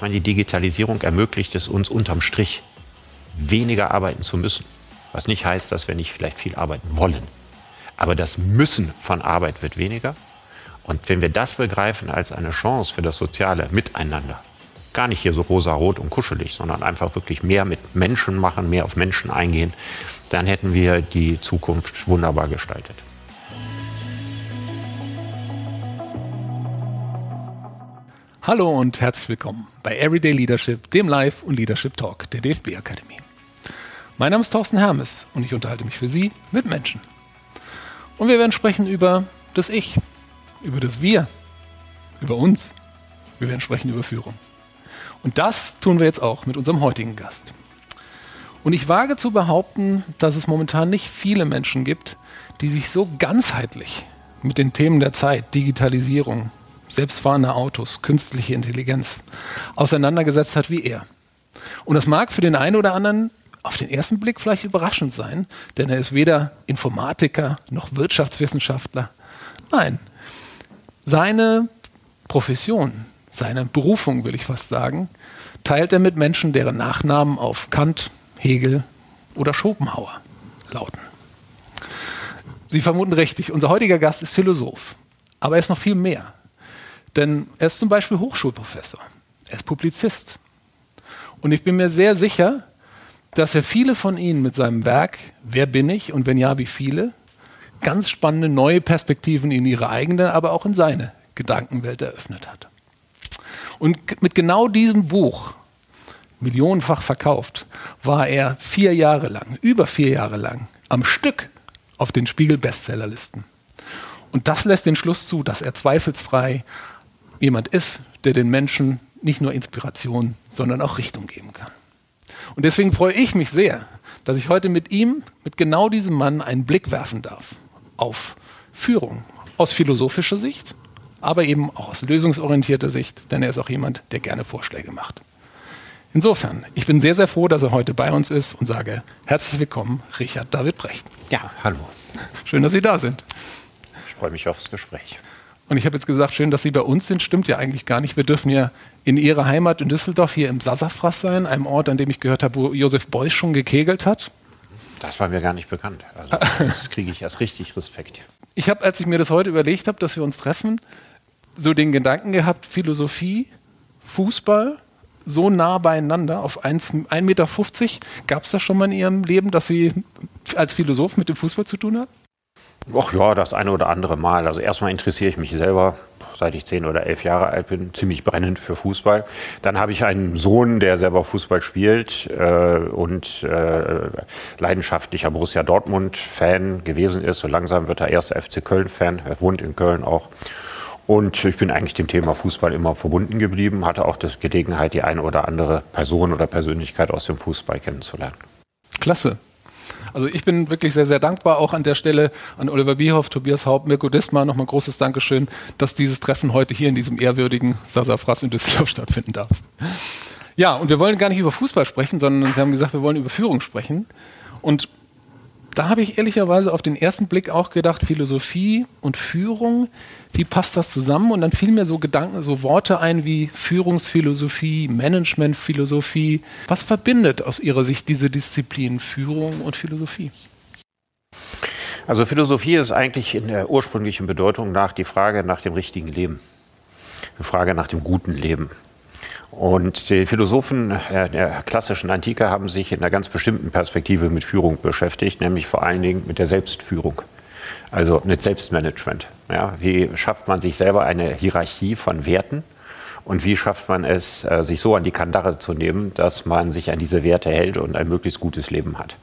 Ich meine, die Digitalisierung ermöglicht es uns unterm Strich, weniger arbeiten zu müssen. Was nicht heißt, dass wir nicht vielleicht viel arbeiten wollen. Aber das Müssen von Arbeit wird weniger. Und wenn wir das begreifen als eine Chance für das soziale Miteinander, gar nicht hier so rosa-rot und kuschelig, sondern einfach wirklich mehr mit Menschen machen, mehr auf Menschen eingehen, dann hätten wir die Zukunft wunderbar gestaltet. Hallo und herzlich willkommen bei Everyday Leadership, dem Live- und Leadership Talk der DFB Akademie. Mein Name ist Thorsten Hermes und ich unterhalte mich für Sie mit Menschen. Und wir werden sprechen über das Ich, über das Wir, über uns. Wir werden sprechen über Führung. Und das tun wir jetzt auch mit unserem heutigen Gast. Und ich wage zu behaupten, dass es momentan nicht viele Menschen gibt, die sich so ganzheitlich mit den Themen der Zeit, Digitalisierung, selbstfahrende Autos, künstliche Intelligenz auseinandergesetzt hat wie er. Und das mag für den einen oder anderen auf den ersten Blick vielleicht überraschend sein, denn er ist weder Informatiker noch Wirtschaftswissenschaftler. Nein, seine Profession, seine Berufung, will ich fast sagen, teilt er mit Menschen, deren Nachnamen auf Kant, Hegel oder Schopenhauer lauten. Sie vermuten richtig, unser heutiger Gast ist Philosoph, aber er ist noch viel mehr. Denn er ist zum Beispiel Hochschulprofessor. Er ist Publizist. Und ich bin mir sehr sicher, dass er viele von Ihnen mit seinem Werk Wer bin ich und wenn ja, wie viele, ganz spannende neue Perspektiven in ihre eigene, aber auch in seine Gedankenwelt eröffnet hat. Und mit genau diesem Buch, millionenfach verkauft, war er vier Jahre lang, über vier Jahre lang, am Stück auf den Spiegel-Bestsellerlisten. Und das lässt den Schluss zu, dass er zweifelsfrei jemand ist, der den Menschen nicht nur Inspiration, sondern auch Richtung geben kann. Und deswegen freue ich mich sehr, dass ich heute mit ihm, mit genau diesem Mann, einen Blick werfen darf auf Führung aus philosophischer Sicht, aber eben auch aus lösungsorientierter Sicht, denn er ist auch jemand, der gerne Vorschläge macht. Insofern, ich bin sehr, sehr froh, dass er heute bei uns ist und sage herzlich willkommen, Richard David Brecht. Ja, hallo. Schön, dass Sie da sind. Ich freue mich aufs Gespräch. Und ich habe jetzt gesagt, schön, dass Sie bei uns sind. Stimmt ja eigentlich gar nicht. Wir dürfen ja in Ihrer Heimat in Düsseldorf hier im Sassafras sein, einem Ort, an dem ich gehört habe, wo Josef Beuys schon gekegelt hat. Das war mir gar nicht bekannt. Also das kriege ich erst richtig Respekt. Ich habe, als ich mir das heute überlegt habe, dass wir uns treffen, so den Gedanken gehabt, Philosophie, Fußball, so nah beieinander auf 1,50 Meter. Gab es das schon mal in Ihrem Leben, dass Sie als Philosoph mit dem Fußball zu tun haben? Ach ja, das eine oder andere Mal. Also erstmal interessiere ich mich selber, seit ich zehn oder elf Jahre alt bin, ziemlich brennend für Fußball. Dann habe ich einen Sohn, der selber Fußball spielt äh, und äh, leidenschaftlicher Borussia Dortmund-Fan gewesen ist. So langsam wird er erster FC Köln-Fan. Er wohnt in Köln auch. Und ich bin eigentlich dem Thema Fußball immer verbunden geblieben, hatte auch die Gelegenheit, die eine oder andere Person oder Persönlichkeit aus dem Fußball kennenzulernen. Klasse. Also ich bin wirklich sehr, sehr dankbar auch an der Stelle an Oliver Bierhoff, Tobias Haupt, Mirko Dismar. Nochmal großes Dankeschön, dass dieses Treffen heute hier in diesem ehrwürdigen Sasafras in Düsseldorf stattfinden darf. Ja, und wir wollen gar nicht über Fußball sprechen, sondern wir haben gesagt, wir wollen über Führung sprechen. Und da habe ich ehrlicherweise auf den ersten Blick auch gedacht, Philosophie und Führung, wie passt das zusammen? Und dann fielen mir so Gedanken, so Worte ein wie Führungsphilosophie, Managementphilosophie. Was verbindet aus Ihrer Sicht diese Disziplinen Führung und Philosophie? Also Philosophie ist eigentlich in der ursprünglichen Bedeutung nach die Frage nach dem richtigen Leben, die Frage nach dem guten Leben. Und die Philosophen der klassischen Antike haben sich in einer ganz bestimmten Perspektive mit Führung beschäftigt, nämlich vor allen Dingen mit der Selbstführung. Also mit Selbstmanagement. Ja, wie schafft man sich selber eine Hierarchie von Werten? Und wie schafft man es, äh, sich so an die Kandare zu nehmen, dass man sich an diese Werte hält und ein möglichst gutes Leben hat?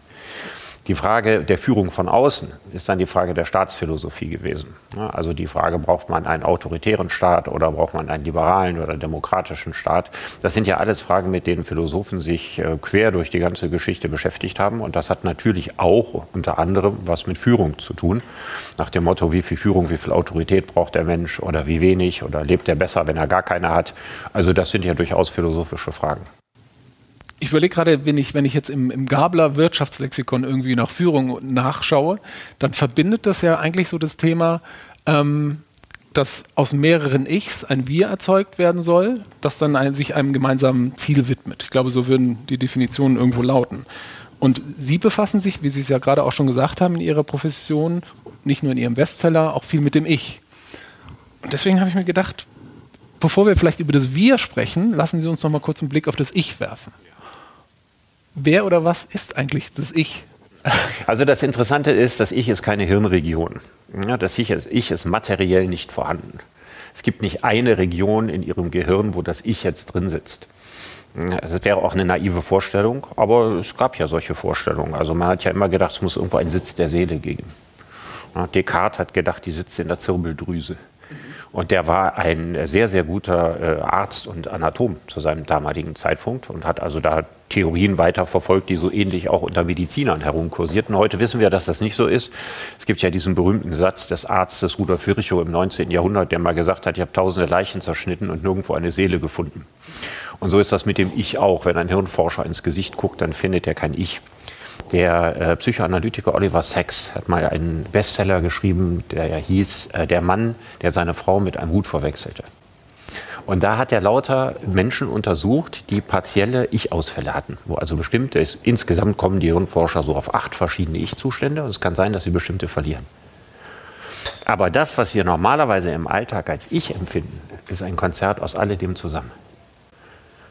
Die Frage der Führung von außen ist dann die Frage der Staatsphilosophie gewesen. Also die Frage, braucht man einen autoritären Staat oder braucht man einen liberalen oder demokratischen Staat? Das sind ja alles Fragen, mit denen Philosophen sich äh, quer durch die ganze Geschichte beschäftigt haben. Und das hat natürlich auch unter anderem was mit Führung zu tun. Nach dem Motto, wie viel Führung, wie viel Autorität braucht der Mensch oder wie wenig oder lebt er besser, wenn er gar keine hat? Also das sind ja durchaus philosophische Fragen ich überlege gerade, wenn ich, wenn ich jetzt im, im Gabler Wirtschaftslexikon irgendwie nach Führung nachschaue, dann verbindet das ja eigentlich so das Thema ähm, dass aus mehreren Ichs ein Wir erzeugt werden soll, das dann ein, sich einem gemeinsamen Ziel widmet. Ich glaube, so würden die Definitionen irgendwo lauten. Und Sie befassen sich, wie Sie es ja gerade auch schon gesagt haben, in Ihrer Profession, nicht nur in Ihrem Bestseller, auch viel mit dem Ich. Und deswegen habe ich mir gedacht, bevor wir vielleicht über das Wir sprechen, lassen Sie uns noch mal kurz einen Blick auf das Ich werfen. Wer oder was ist eigentlich das Ich? Also das Interessante ist, das Ich ist keine Hirnregion. Ja, das ich ist, ich ist materiell nicht vorhanden. Es gibt nicht eine Region in Ihrem Gehirn, wo das Ich jetzt drin sitzt. Das wäre auch eine naive Vorstellung, aber es gab ja solche Vorstellungen. Also man hat ja immer gedacht, es muss irgendwo einen Sitz der Seele geben. Descartes hat gedacht, die sitzt in der Zirbeldrüse. Und der war ein sehr, sehr guter äh, Arzt und Anatom zu seinem damaligen Zeitpunkt und hat also da Theorien weiter verfolgt, die so ähnlich auch unter Medizinern herumkursierten. Heute wissen wir, dass das nicht so ist. Es gibt ja diesen berühmten Satz des Arztes Rudolf Virchow im 19. Jahrhundert, der mal gesagt hat, ich habe tausende Leichen zerschnitten und nirgendwo eine Seele gefunden. Und so ist das mit dem Ich auch. Wenn ein Hirnforscher ins Gesicht guckt, dann findet er kein Ich. Der äh, Psychoanalytiker Oliver Sacks hat mal einen Bestseller geschrieben, der ja hieß äh, Der Mann, der seine Frau mit einem Hut verwechselte. Und da hat er lauter Menschen untersucht, die partielle Ich-Ausfälle hatten, wo also bestimmte, ist, insgesamt kommen die Hirnforscher so auf acht verschiedene Ich-Zustände und es kann sein, dass sie bestimmte verlieren. Aber das, was wir normalerweise im Alltag als Ich empfinden, ist ein Konzert aus alledem zusammen.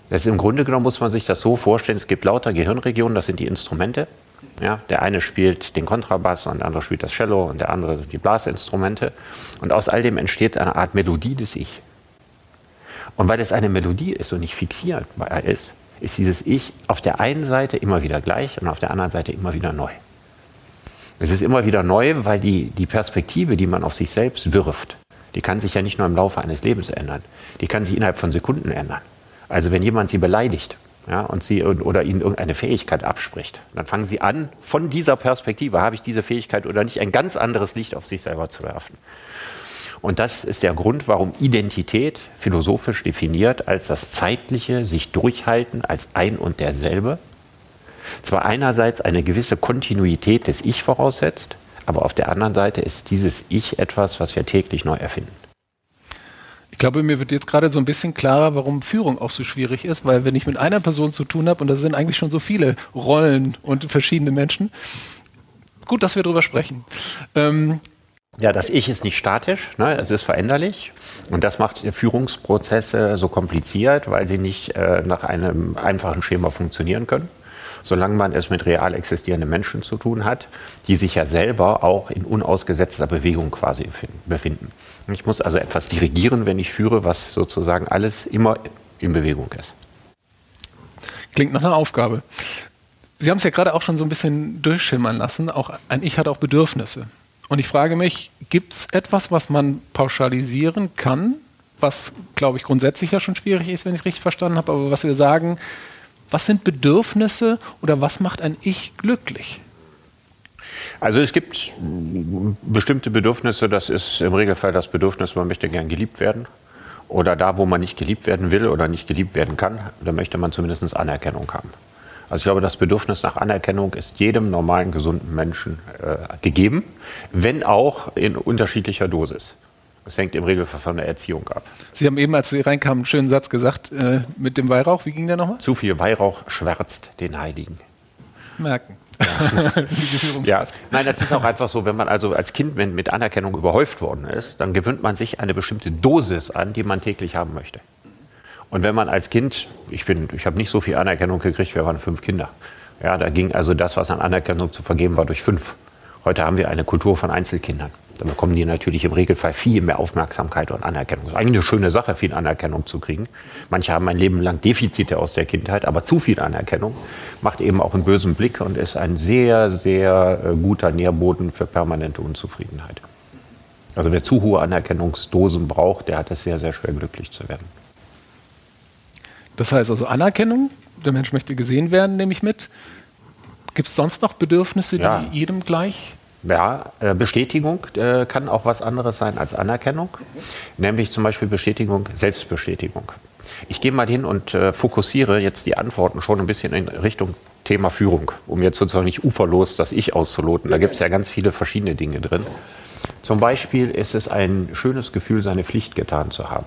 Das ist Im Grunde genommen muss man sich das so vorstellen, es gibt lauter Gehirnregionen, das sind die Instrumente. Ja, der eine spielt den Kontrabass und der andere spielt das Cello und der andere die Blasinstrumente. Und aus all dem entsteht eine Art Melodie des Ich. Und weil es eine Melodie ist und nicht fixierbar ist, ist dieses Ich auf der einen Seite immer wieder gleich und auf der anderen Seite immer wieder neu. Es ist immer wieder neu, weil die, die Perspektive, die man auf sich selbst wirft, die kann sich ja nicht nur im Laufe eines Lebens ändern, die kann sich innerhalb von Sekunden ändern. Also wenn jemand sie beleidigt ja, und sie oder ihnen irgendeine Fähigkeit abspricht, dann fangen sie an, von dieser Perspektive, habe ich diese Fähigkeit oder nicht, ein ganz anderes Licht auf sich selber zu werfen. Und das ist der Grund, warum Identität philosophisch definiert als das zeitliche sich durchhalten als ein und derselbe zwar einerseits eine gewisse Kontinuität des Ich voraussetzt, aber auf der anderen Seite ist dieses Ich etwas, was wir täglich neu erfinden. Ich glaube, mir wird jetzt gerade so ein bisschen klarer, warum Führung auch so schwierig ist, weil wenn ich mit einer Person zu tun habe, und das sind eigentlich schon so viele Rollen und verschiedene Menschen, gut, dass wir darüber sprechen. Ähm, ja, das Ich ist nicht statisch, ne? es ist veränderlich. Und das macht Führungsprozesse so kompliziert, weil sie nicht äh, nach einem einfachen Schema funktionieren können. Solange man es mit real existierenden Menschen zu tun hat, die sich ja selber auch in unausgesetzter Bewegung quasi befinden. Ich muss also etwas dirigieren, wenn ich führe, was sozusagen alles immer in Bewegung ist. Klingt nach einer Aufgabe. Sie haben es ja gerade auch schon so ein bisschen durchschimmern lassen. Auch ein Ich hat auch Bedürfnisse. Und ich frage mich, gibt es etwas, was man pauschalisieren kann, was, glaube ich, grundsätzlich ja schon schwierig ist, wenn ich es richtig verstanden habe, aber was wir sagen, was sind Bedürfnisse oder was macht ein Ich glücklich? Also es gibt bestimmte Bedürfnisse, das ist im Regelfall das Bedürfnis, man möchte gern geliebt werden. Oder da, wo man nicht geliebt werden will oder nicht geliebt werden kann, da möchte man zumindest Anerkennung haben. Also ich glaube, das Bedürfnis nach Anerkennung ist jedem normalen, gesunden Menschen äh, gegeben, wenn auch in unterschiedlicher Dosis. Das hängt im Regelfall von der Erziehung ab. Sie haben eben, als Sie reinkamen, einen schönen Satz gesagt äh, mit dem Weihrauch. Wie ging der nochmal? Zu viel Weihrauch schwärzt den Heiligen. Merken. ja, nein, das ist auch einfach so, wenn man also als Kind mit Anerkennung überhäuft worden ist, dann gewöhnt man sich eine bestimmte Dosis an, die man täglich haben möchte. Und wenn man als Kind, ich bin, ich habe nicht so viel Anerkennung gekriegt, wir waren fünf Kinder. Ja, da ging also das, was an Anerkennung zu vergeben war, durch fünf. Heute haben wir eine Kultur von Einzelkindern. Da bekommen die natürlich im Regelfall viel mehr Aufmerksamkeit und Anerkennung. Das ist eigentlich eine schöne Sache, viel Anerkennung zu kriegen. Manche haben ein Leben lang Defizite aus der Kindheit, aber zu viel Anerkennung macht eben auch einen bösen Blick und ist ein sehr, sehr äh, guter Nährboden für permanente Unzufriedenheit. Also wer zu hohe Anerkennungsdosen braucht, der hat es sehr, sehr schwer, glücklich zu werden. Das heißt also Anerkennung, der Mensch möchte gesehen werden, nehme ich mit. Gibt es sonst noch Bedürfnisse, ja. die jedem gleich ja, äh, Bestätigung äh, kann auch was anderes sein als Anerkennung, nämlich zum Beispiel Bestätigung, Selbstbestätigung. Ich gehe mal hin und äh, fokussiere jetzt die Antworten schon ein bisschen in Richtung Thema Führung, um jetzt sozusagen nicht uferlos das Ich auszuloten. Da gibt es ja ganz viele verschiedene Dinge drin. Zum Beispiel ist es ein schönes Gefühl, seine Pflicht getan zu haben.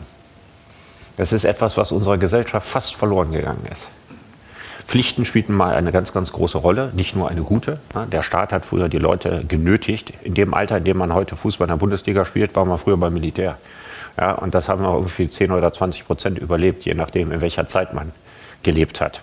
Das ist etwas, was unserer Gesellschaft fast verloren gegangen ist. Pflichten spielten mal eine ganz, ganz große Rolle, nicht nur eine gute. Der Staat hat früher die Leute genötigt. In dem Alter, in dem man heute Fußball in der Bundesliga spielt, war man früher beim Militär. Ja, und das haben wir irgendwie 10 oder 20 Prozent überlebt, je nachdem, in welcher Zeit man gelebt hat.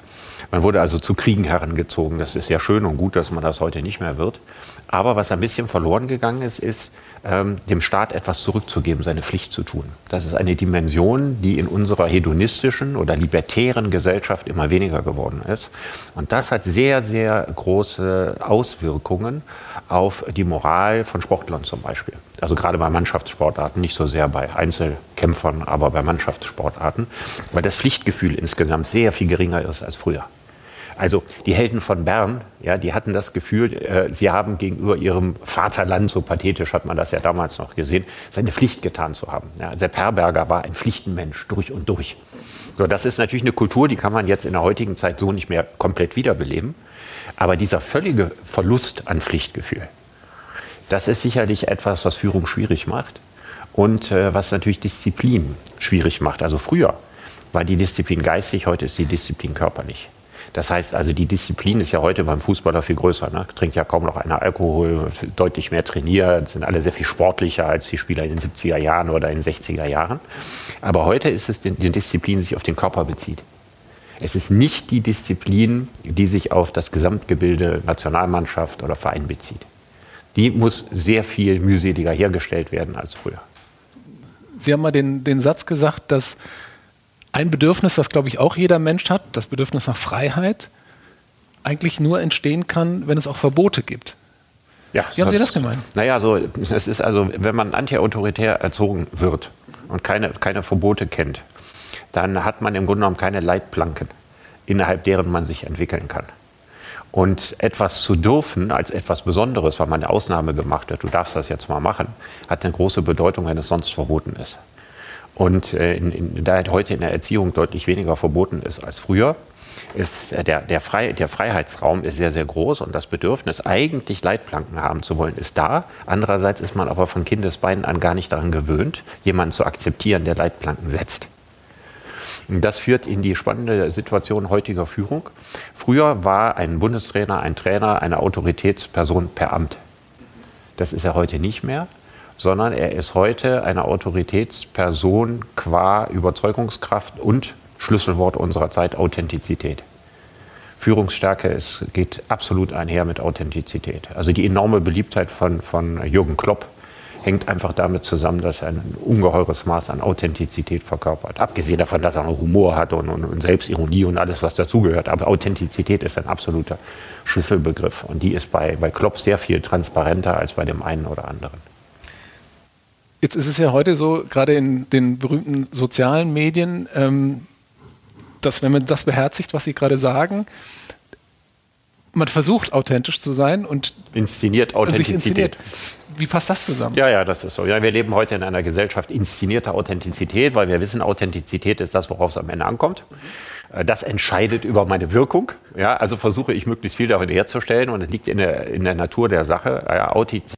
Man wurde also zu Kriegen herangezogen. Das ist sehr schön und gut, dass man das heute nicht mehr wird. Aber was ein bisschen verloren gegangen ist, ist, ähm, dem Staat etwas zurückzugeben, seine Pflicht zu tun. Das ist eine Dimension, die in unserer hedonistischen oder libertären Gesellschaft immer weniger geworden ist. Und das hat sehr, sehr große Auswirkungen auf die Moral von Sportlern zum Beispiel. Also gerade bei Mannschaftssportarten, nicht so sehr bei Einzelkämpfern, aber bei Mannschaftssportarten, weil das Pflichtgefühl insgesamt sehr viel geringer ist als früher. Also die Helden von Bern, ja, die hatten das Gefühl, äh, sie haben gegenüber ihrem Vaterland, so pathetisch hat man das ja damals noch gesehen, seine Pflicht getan zu haben. Ja, der Perberger war ein Pflichtenmensch durch und durch. So, das ist natürlich eine Kultur, die kann man jetzt in der heutigen Zeit so nicht mehr komplett wiederbeleben. Aber dieser völlige Verlust an Pflichtgefühl, das ist sicherlich etwas, was Führung schwierig macht und äh, was natürlich Disziplin schwierig macht. Also früher war die Disziplin geistig, heute ist die Disziplin körperlich. Das heißt also, die Disziplin ist ja heute beim Fußballer viel größer. Ne? Trinkt ja kaum noch einer Alkohol, deutlich mehr trainiert, sind alle sehr viel sportlicher als die Spieler in den 70er Jahren oder in den 60er Jahren. Aber heute ist es die Disziplin, die sich auf den Körper bezieht. Es ist nicht die Disziplin, die sich auf das Gesamtgebilde Nationalmannschaft oder Verein bezieht. Die muss sehr viel mühseliger hergestellt werden als früher. Sie haben mal den, den Satz gesagt, dass ein Bedürfnis, das glaube ich auch jeder Mensch hat, das Bedürfnis nach Freiheit, eigentlich nur entstehen kann, wenn es auch Verbote gibt. Ja, Wie haben Sie das gemeint? Naja, so, es ist also, wenn man antiautoritär erzogen wird und keine, keine Verbote kennt, dann hat man im Grunde genommen keine Leitplanken, innerhalb deren man sich entwickeln kann. Und etwas zu dürfen als etwas Besonderes, weil man eine Ausnahme gemacht hat, du darfst das jetzt mal machen, hat eine große Bedeutung, wenn es sonst verboten ist. Und äh, in, in, da heute in der Erziehung deutlich weniger verboten ist als früher, ist äh, der, der, Frei, der Freiheitsraum ist sehr, sehr groß und das Bedürfnis, eigentlich Leitplanken haben zu wollen, ist da. Andererseits ist man aber von Kindesbeinen an gar nicht daran gewöhnt, jemanden zu akzeptieren, der Leitplanken setzt. Und das führt in die spannende Situation heutiger Führung. Früher war ein Bundestrainer, ein Trainer, eine Autoritätsperson per Amt. Das ist er heute nicht mehr sondern er ist heute eine Autoritätsperson qua Überzeugungskraft und Schlüsselwort unserer Zeit Authentizität. Führungsstärke ist, geht absolut einher mit Authentizität. Also die enorme Beliebtheit von, von Jürgen Klopp hängt einfach damit zusammen, dass er ein ungeheures Maß an Authentizität verkörpert. Abgesehen davon, dass er noch Humor hat und, und, und Selbstironie und alles, was dazugehört. Aber Authentizität ist ein absoluter Schlüsselbegriff. Und die ist bei, bei Klopp sehr viel transparenter als bei dem einen oder anderen. Jetzt ist es ja heute so, gerade in den berühmten sozialen Medien, ähm, dass wenn man das beherzigt, was Sie gerade sagen, man versucht authentisch zu sein und inszeniert Authentizität. Inszeniert. Wie passt das zusammen? Ja, ja, das ist so. Ja, wir leben heute in einer Gesellschaft inszenierter Authentizität, weil wir wissen, Authentizität ist das, worauf es am Ende ankommt. Äh, das entscheidet über meine Wirkung. Ja, also versuche ich möglichst viel darin herzustellen und es liegt in der, in der Natur der Sache.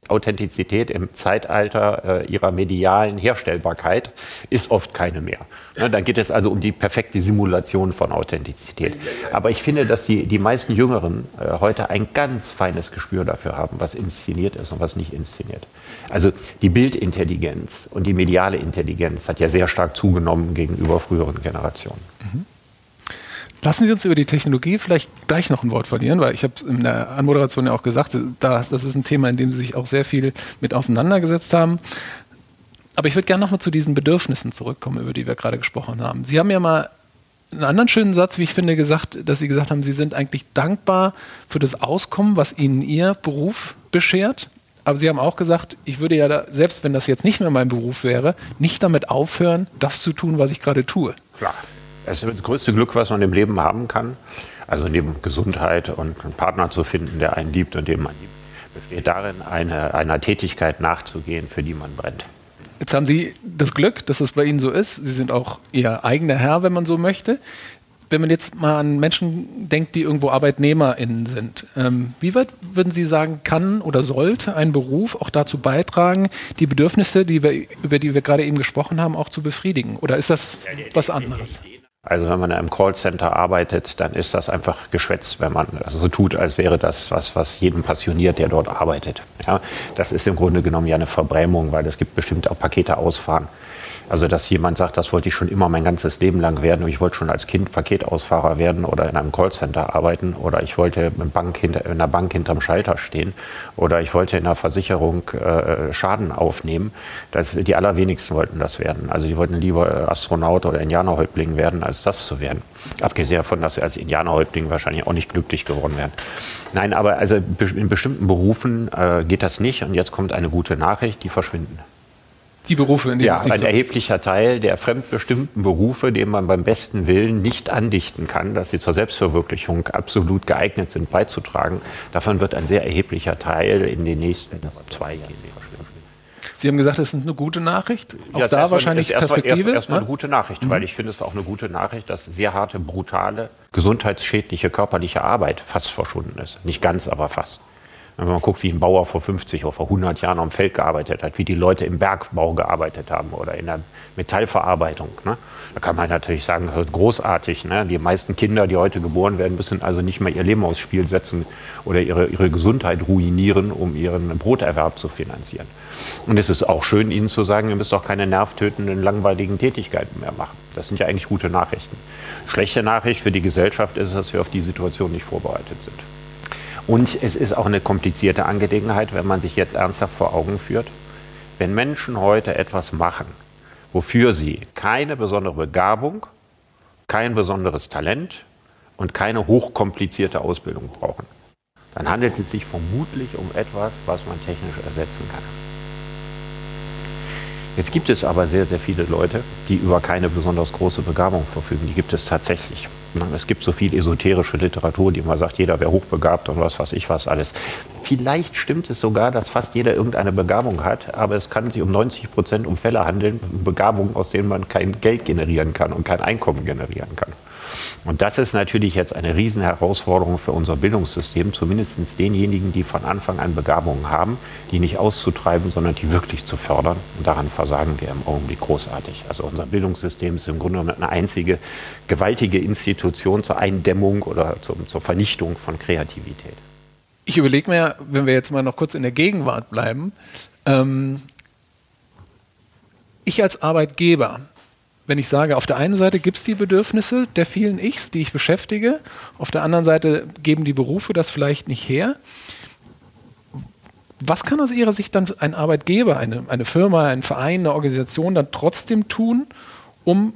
Authentizität im Zeitalter äh, ihrer medialen Herstellbarkeit ist oft keine mehr. Ja, dann geht es also um die perfekte Simulation von Authentizität. Aber ich finde, dass die, die meisten Jüngeren äh, heute ein ganz feines Gespür dafür haben, was inszeniert ist und was nicht inszeniert. Also die Bildintelligenz und die mediale Intelligenz hat ja sehr stark zugenommen gegenüber früheren Generationen. Mhm. Lassen Sie uns über die Technologie vielleicht gleich noch ein Wort verlieren, weil ich habe in der Anmoderation ja auch gesagt, das, das ist ein Thema, in dem Sie sich auch sehr viel mit auseinandergesetzt haben. Aber ich würde gerne nochmal zu diesen Bedürfnissen zurückkommen, über die wir gerade gesprochen haben. Sie haben ja mal einen anderen schönen Satz, wie ich finde, gesagt, dass Sie gesagt haben, Sie sind eigentlich dankbar für das Auskommen, was Ihnen Ihr Beruf beschert. Aber Sie haben auch gesagt, ich würde ja, da, selbst wenn das jetzt nicht mehr mein Beruf wäre, nicht damit aufhören, das zu tun, was ich gerade tue. Klar. Es ist das größte Glück, was man im Leben haben kann. Also neben Gesundheit und einen Partner zu finden, der einen liebt und den man liebt, besteht darin, eine, einer Tätigkeit nachzugehen, für die man brennt. Jetzt haben Sie das Glück, dass es bei Ihnen so ist. Sie sind auch Ihr eigener Herr, wenn man so möchte. wenn man jetzt mal an Menschen denkt, die irgendwo ArbeitnehmerInnen sind, ähm, wie weit würden Sie sagen, kann oder sollte ein Beruf auch dazu beitragen, die Bedürfnisse, die wir, über die wir gerade eben gesprochen haben, auch zu befriedigen? Oder ist das was anderes? Also wenn man in einem Callcenter arbeitet, dann ist das einfach Geschwätz, wenn man so tut, als wäre das was, was jeden passioniert, der dort arbeitet. Ja, das ist im Grunde genommen ja eine Verbrämung, weil es gibt bestimmt auch Pakete ausfahren. Also dass jemand sagt, das wollte ich schon immer mein ganzes Leben lang werden. Ich wollte schon als Kind Paketausfahrer werden oder in einem Callcenter arbeiten oder ich wollte in, Bank hinter, in einer Bank hinterm Schalter stehen oder ich wollte in einer Versicherung äh, Schaden aufnehmen. Das, die allerwenigsten wollten das werden. Also die wollten lieber Astronaut oder Indianerhäuptling werden, als das zu werden. Abgesehen davon, dass sie als Indianerhäuptling wahrscheinlich auch nicht glücklich geworden wären. Nein, aber also in bestimmten Berufen äh, geht das nicht. Und jetzt kommt eine gute Nachricht, die verschwinden die Berufe, in denen ja, es nicht ein so erheblicher Teil der fremdbestimmten Berufe, denen man beim besten Willen nicht andichten kann, dass sie zur Selbstverwirklichung absolut geeignet sind, beizutragen. Davon wird ein sehr erheblicher Teil in den nächsten zwei Jahren Sie haben gesagt, das ist eine gute Nachricht. Auch ja, da wahrscheinlich erst Perspektive. Erstmal erst, erst eine gute Nachricht, mhm. weil ich finde es auch eine gute Nachricht, dass sehr harte, brutale, gesundheitsschädliche körperliche Arbeit fast verschwunden ist. Nicht ganz, aber fast. Wenn man guckt, wie ein Bauer vor 50 oder vor 100 Jahren am Feld gearbeitet hat, wie die Leute im Bergbau gearbeitet haben oder in der Metallverarbeitung. Ne? Da kann man natürlich sagen, großartig. Ne? Die meisten Kinder, die heute geboren werden, müssen also nicht mehr ihr Leben aufs Spiel setzen oder ihre, ihre Gesundheit ruinieren, um ihren Broterwerb zu finanzieren. Und es ist auch schön, Ihnen zu sagen, ihr müsst auch keine nervtötenden, langweiligen Tätigkeiten mehr machen. Das sind ja eigentlich gute Nachrichten. Schlechte Nachricht für die Gesellschaft ist, dass wir auf die Situation nicht vorbereitet sind. Und es ist auch eine komplizierte Angelegenheit, wenn man sich jetzt ernsthaft vor Augen führt. Wenn Menschen heute etwas machen, wofür sie keine besondere Begabung, kein besonderes Talent und keine hochkomplizierte Ausbildung brauchen, dann handelt es sich vermutlich um etwas, was man technisch ersetzen kann. Jetzt gibt es aber sehr, sehr viele Leute, die über keine besonders große Begabung verfügen. Die gibt es tatsächlich. Es gibt so viel esoterische Literatur, die immer sagt, jeder wäre hochbegabt und was weiß ich was alles. Vielleicht stimmt es sogar, dass fast jeder irgendeine Begabung hat, aber es kann sich um 90 Prozent um Fälle handeln, Begabungen, aus denen man kein Geld generieren kann und kein Einkommen generieren kann. Und das ist natürlich jetzt eine Riesenherausforderung für unser Bildungssystem, zumindest denjenigen, die von Anfang an Begabungen haben, die nicht auszutreiben, sondern die wirklich zu fördern. Und daran versagen wir im Augenblick großartig. Also unser Bildungssystem ist im Grunde eine einzige gewaltige Institution zur Eindämmung oder zur Vernichtung von Kreativität. Ich überlege mir, wenn wir jetzt mal noch kurz in der Gegenwart bleiben, ähm, ich als Arbeitgeber wenn ich sage, auf der einen Seite gibt es die Bedürfnisse der vielen Ichs, die ich beschäftige, auf der anderen Seite geben die Berufe das vielleicht nicht her. Was kann aus Ihrer Sicht dann ein Arbeitgeber, eine, eine Firma, ein Verein, eine Organisation dann trotzdem tun, um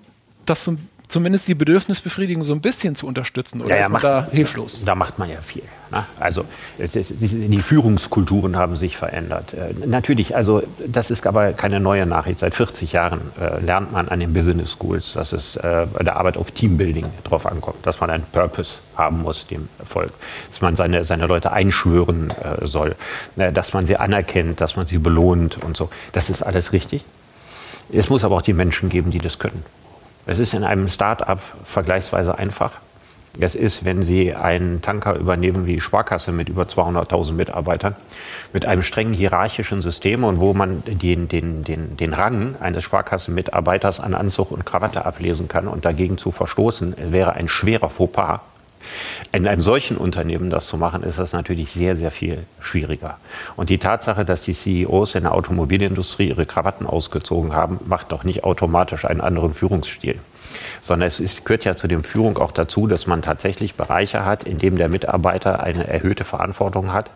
das so zumindest die Bedürfnisbefriedigung so ein bisschen zu unterstützen? Oder ja, ja, ist man macht, da hilflos? Da macht man ja viel. Ne? Also ist, die Führungskulturen haben sich verändert. Äh, natürlich, also das ist aber keine neue Nachricht. Seit 40 Jahren äh, lernt man an den Business Schools, dass es äh, bei der Arbeit auf Teambuilding drauf ankommt, dass man einen Purpose haben muss, dem Erfolg, dass man seine, seine Leute einschwören äh, soll, äh, dass man sie anerkennt, dass man sie belohnt und so. Das ist alles richtig. Es muss aber auch die Menschen geben, die das können. Es ist in einem Start-up vergleichsweise einfach. Es ist, wenn Sie einen Tanker übernehmen wie Sparkasse mit über 200.000 Mitarbeitern, mit einem strengen hierarchischen System und wo man den, den, den, den Rang eines Sparkassenmitarbeiters an Anzug und Krawatte ablesen kann und dagegen zu verstoßen, wäre ein schwerer Fauxpas. In einem solchen Unternehmen das zu machen, ist das natürlich sehr, sehr viel schwieriger. Und die Tatsache, dass die CEOs in der Automobilindustrie ihre Krawatten ausgezogen haben, macht doch nicht automatisch einen anderen Führungsstil sondern es ist, gehört ja zu der Führung auch dazu, dass man tatsächlich Bereiche hat, in denen der Mitarbeiter eine erhöhte Verantwortung hat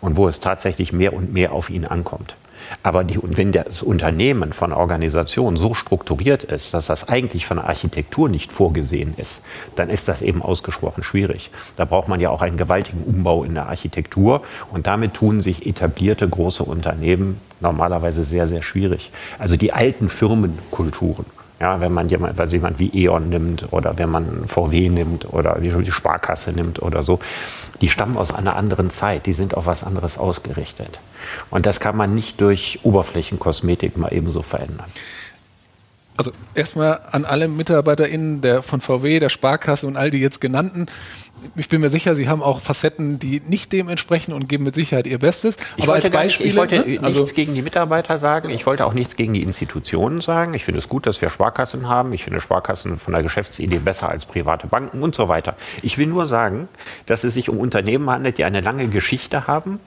und wo es tatsächlich mehr und mehr auf ihn ankommt. Aber die, wenn das Unternehmen von Organisation so strukturiert ist, dass das eigentlich von der Architektur nicht vorgesehen ist, dann ist das eben ausgesprochen schwierig. Da braucht man ja auch einen gewaltigen Umbau in der Architektur und damit tun sich etablierte große Unternehmen normalerweise sehr, sehr schwierig. Also die alten Firmenkulturen. Ja, wenn man jemand, also jemand wie E.ON nimmt oder wenn man VW nimmt oder die Sparkasse nimmt oder so, die stammen aus einer anderen Zeit, die sind auf was anderes ausgerichtet. Und das kann man nicht durch Oberflächenkosmetik mal ebenso verändern. Also erstmal an alle MitarbeiterInnen der, von VW, der Sparkasse und all die jetzt genannten ich bin mir sicher, Sie haben auch Facetten, die nicht dem entsprechen und geben mit Sicherheit Ihr Bestes. Ich Aber als Beispiel, ich wollte ne? also nichts gegen die Mitarbeiter sagen. Ich wollte auch nichts gegen die Institutionen sagen. Ich finde es gut, dass wir Sparkassen haben. Ich finde Sparkassen von der Geschäftsidee besser als private Banken und so weiter. Ich will nur sagen, dass es sich um Unternehmen handelt, die eine lange Geschichte haben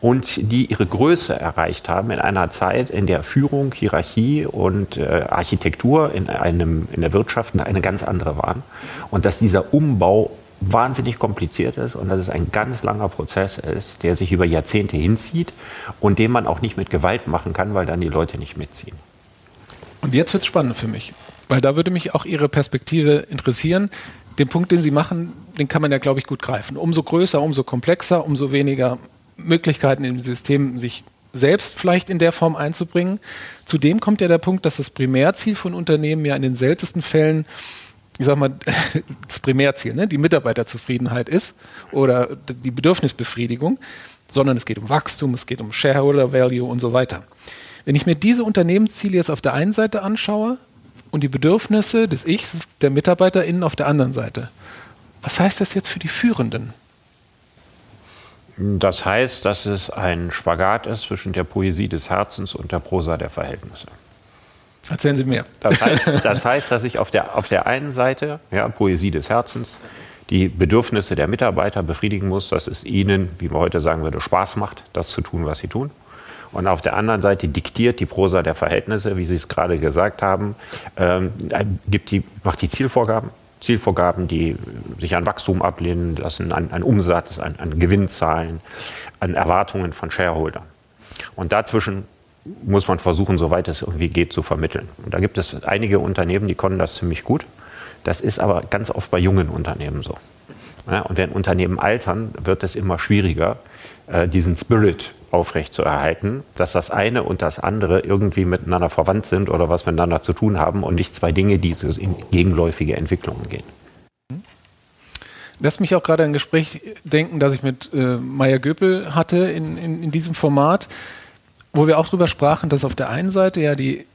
und die ihre Größe erreicht haben in einer Zeit, in der Führung, Hierarchie und äh, Architektur in, einem, in der Wirtschaft eine ganz andere waren. Und dass dieser Umbau wahnsinnig kompliziert ist und dass es ein ganz langer Prozess ist, der sich über Jahrzehnte hinzieht und den man auch nicht mit Gewalt machen kann, weil dann die Leute nicht mitziehen. Und jetzt wird es spannend für mich, weil da würde mich auch Ihre Perspektive interessieren. Den Punkt, den Sie machen, den kann man ja, glaube ich, gut greifen. Umso größer, umso komplexer, umso weniger Möglichkeiten im System, sich selbst vielleicht in der Form einzubringen. Zudem kommt ja der Punkt, dass das Primärziel von Unternehmen ja in den seltensten Fällen ich sag mal, das Primärziel, ne? die Mitarbeiterzufriedenheit ist oder die Bedürfnisbefriedigung, sondern es geht um Wachstum, es geht um Shareholder Value und so weiter. Wenn ich mir diese Unternehmensziele jetzt auf der einen Seite anschaue und die Bedürfnisse des Ichs, der MitarbeiterInnen auf der anderen Seite, was heißt das jetzt für die Führenden? Das heißt, dass es ein Spagat ist zwischen der Poesie des Herzens und der Prosa der Verhältnisse. Erzählen Sie mehr. Das heißt, das heißt, dass ich auf der, auf der einen Seite, ja, Poesie des Herzens, die Bedürfnisse der Mitarbeiter befriedigen muss, dass es ihnen, wie man heute sagen würde, Spaß macht, das zu tun, was sie tun. Und auf der anderen Seite diktiert die Prosa der Verhältnisse, wie Sie es gerade gesagt haben, ähm, gibt die, macht die Zielvorgaben. Zielvorgaben, die sich an Wachstum ablehnen lassen, an, an Umsatz, an, an Gewinnzahlen, an Erwartungen von Shareholdern. Und dazwischen muss man versuchen, soweit es irgendwie geht, zu vermitteln. Und da gibt es einige Unternehmen, die können das ziemlich gut. Das ist aber ganz oft bei jungen Unternehmen so. Ja, und wenn Unternehmen altern, wird es immer schwieriger, äh, diesen Spirit aufrechtzuerhalten, dass das eine und das andere irgendwie miteinander verwandt sind oder was miteinander zu tun haben und nicht zwei Dinge, die in gegenläufige Entwicklungen gehen. Lass mich auch gerade ein Gespräch denken, das ich mit äh, Maya Göpel hatte in, in, in diesem Format wo wir auch drüber sprachen, dass auf der einen Seite ja die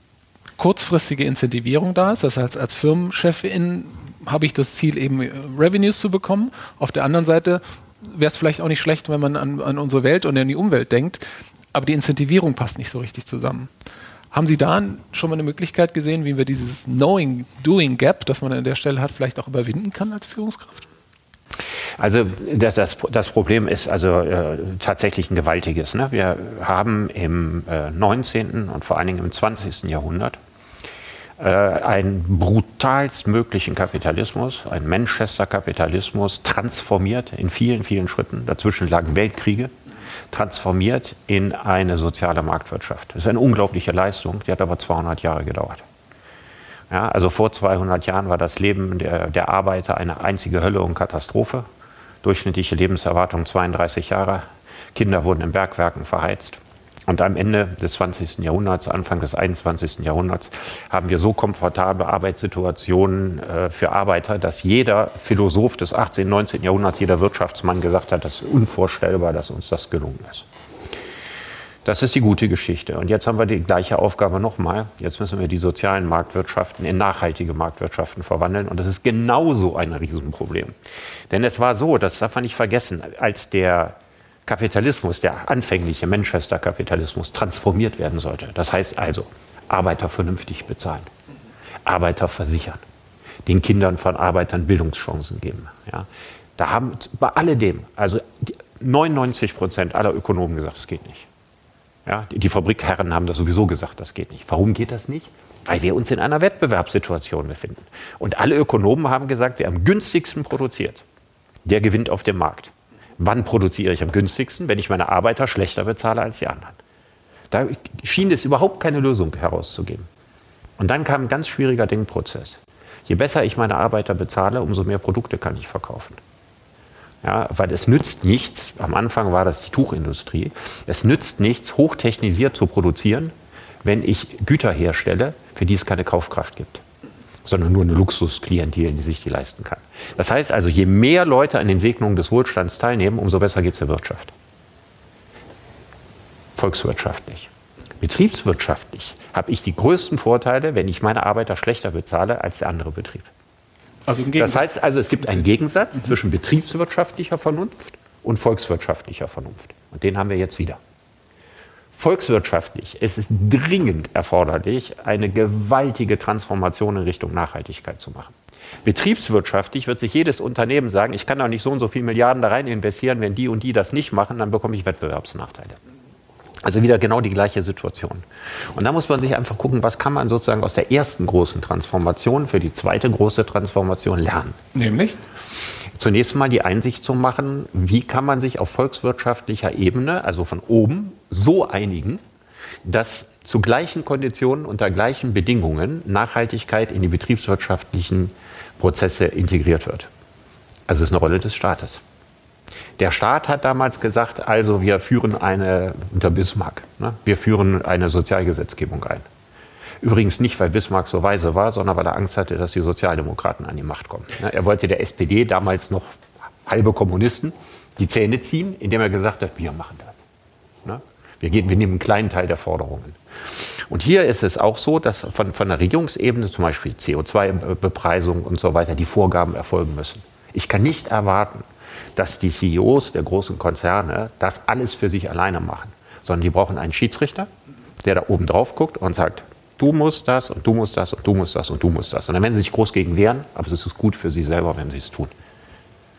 kurzfristige Incentivierung da ist. Das heißt, als Firmenchefin habe ich das Ziel, eben Revenues zu bekommen. Auf der anderen Seite wäre es vielleicht auch nicht schlecht, wenn man an, an, unsere Welt und an die Umwelt denkt. Aber die Incentivierung passt nicht so richtig zusammen. Haben Sie da schon mal eine Möglichkeit gesehen, wie wir dieses Knowing-Doing-Gap, das man an der Stelle hat, vielleicht auch überwinden kann als Führungskraft? Also das, das, das Problem ist also äh, tatsächlich ein gewaltiges. Ne? Wir haben im äh, 19. und vor allen Dingen im 20. Jahrhundert äh, einen brutalst möglichen Kapitalismus, einen Manchester-Kapitalismus transformiert in vielen, vielen Schritten. Dazwischen lagen Weltkriege transformiert in eine soziale Marktwirtschaft. Das ist eine unglaubliche Leistung, die hat aber 200 Jahre gedauert. Ja, also vor 200 Jahren war das Leben der, der Arbeiter eine einzige Hölle und Katastrophe. Durchschnittliche Lebenserwartung 32 Jahre. Kinder wurden in Bergwerken verheizt. Und am Ende des 20. Jahrhunderts, Anfang des 21. Jahrhunderts, haben wir so komfortable Arbeitssituationen äh, für Arbeiter, dass jeder Philosoph des 18., 19. Jahrhunderts, jeder Wirtschaftsmann gesagt hat, das ist unvorstellbar, dass uns das gelungen ist. Das ist die gute Geschichte. Und jetzt haben wir die gleiche Aufgabe nochmal. Jetzt müssen wir die sozialen Marktwirtschaften in nachhaltige Marktwirtschaften verwandeln. Und das ist genauso ein Riesenproblem. Denn es war so, das darf man nicht vergessen, als der Kapitalismus, der anfängliche Manchester-Kapitalismus transformiert werden sollte. Das heißt also, Arbeiter vernünftig bezahlen, Arbeiter versichern, den Kindern von Arbeitern Bildungschancen geben. Ja. Da haben bei alledem, also 99 Prozent aller Ökonomen gesagt, es geht nicht. Ja, die Fabrikherren haben das sowieso gesagt, das geht nicht. Warum geht das nicht? Weil wir uns in einer Wettbewerbssituation befinden. Und alle Ökonomen haben gesagt, wer am günstigsten produziert, der gewinnt auf dem Markt. Wann produziere ich am günstigsten? Wenn ich meine Arbeiter schlechter bezahle als die anderen. Da schien es überhaupt keine Lösung herauszugeben. Und dann kam ein ganz schwieriger Denkprozess. Je besser ich meine Arbeiter bezahle, umso mehr Produkte kann ich verkaufen. Ja, weil es nützt nichts, am Anfang war das die Tuchindustrie, es nützt nichts, hochtechnisiert zu produzieren, wenn ich Güter herstelle, für die es keine Kaufkraft gibt, sondern nur eine Luxusklientel, die sich die leisten kann. Das heißt also, je mehr Leute an den Segnungen des Wohlstands teilnehmen, umso besser geht es der Wirtschaft. Volkswirtschaftlich. Betriebswirtschaftlich habe ich die größten Vorteile, wenn ich meine Arbeiter schlechter bezahle als der andere Betrieb. Also das heißt also, es gibt einen Gegensatz mhm. zwischen betriebswirtschaftlicher Vernunft und volkswirtschaftlicher Vernunft. Und den haben wir jetzt wieder. Volkswirtschaftlich es ist dringend erforderlich, eine gewaltige Transformation in Richtung Nachhaltigkeit zu machen. Betriebswirtschaftlich wird sich jedes Unternehmen sagen, ich kann doch nicht so und so viele Milliarden da rein investieren, wenn die und die das nicht machen, dann bekomme ich Wettbewerbsnachteile. Also wieder genau die gleiche Situation. Und da muss man sich einfach gucken, was kann man sozusagen aus der ersten großen Transformation für die zweite große Transformation lernen. Nämlich? Zunächst mal die Einsicht zu machen, wie kann man sich auf volkswirtschaftlicher Ebene, also von oben, so einigen, dass zu gleichen Konditionen, unter gleichen Bedingungen Nachhaltigkeit in die betriebswirtschaftlichen Prozesse integriert wird. Also es ist eine Rolle des Staates. Der Staat hat damals gesagt, also wir führen eine, unter Bismarck, ne, wir führen eine Sozialgesetzgebung ein. Übrigens nicht, weil Bismarck so weise war, sondern weil er Angst hatte, dass die Sozialdemokraten an die Macht kommen. Ne, er wollte der SPD, damals noch halbe Kommunisten, die Zähne ziehen, indem er gesagt hat, wir machen das. Ne? Wir, gehen, wir nehmen einen kleinen Teil der Forderungen. Und hier ist es auch so, dass von, von der Regierungsebene zum Beispiel CO2-Bepreisung und so weiter die Vorgaben erfolgen müssen. Ich kann nicht erwarten, dass die CEOs der großen Konzerne das alles für sich alleine machen, sondern die brauchen einen Schiedsrichter, der da oben drauf guckt und sagt, du musst das und du musst das und du musst das und du musst das. Und dann werden sie sich groß gegen wehren, aber es ist gut für sie selber, wenn sie es tun.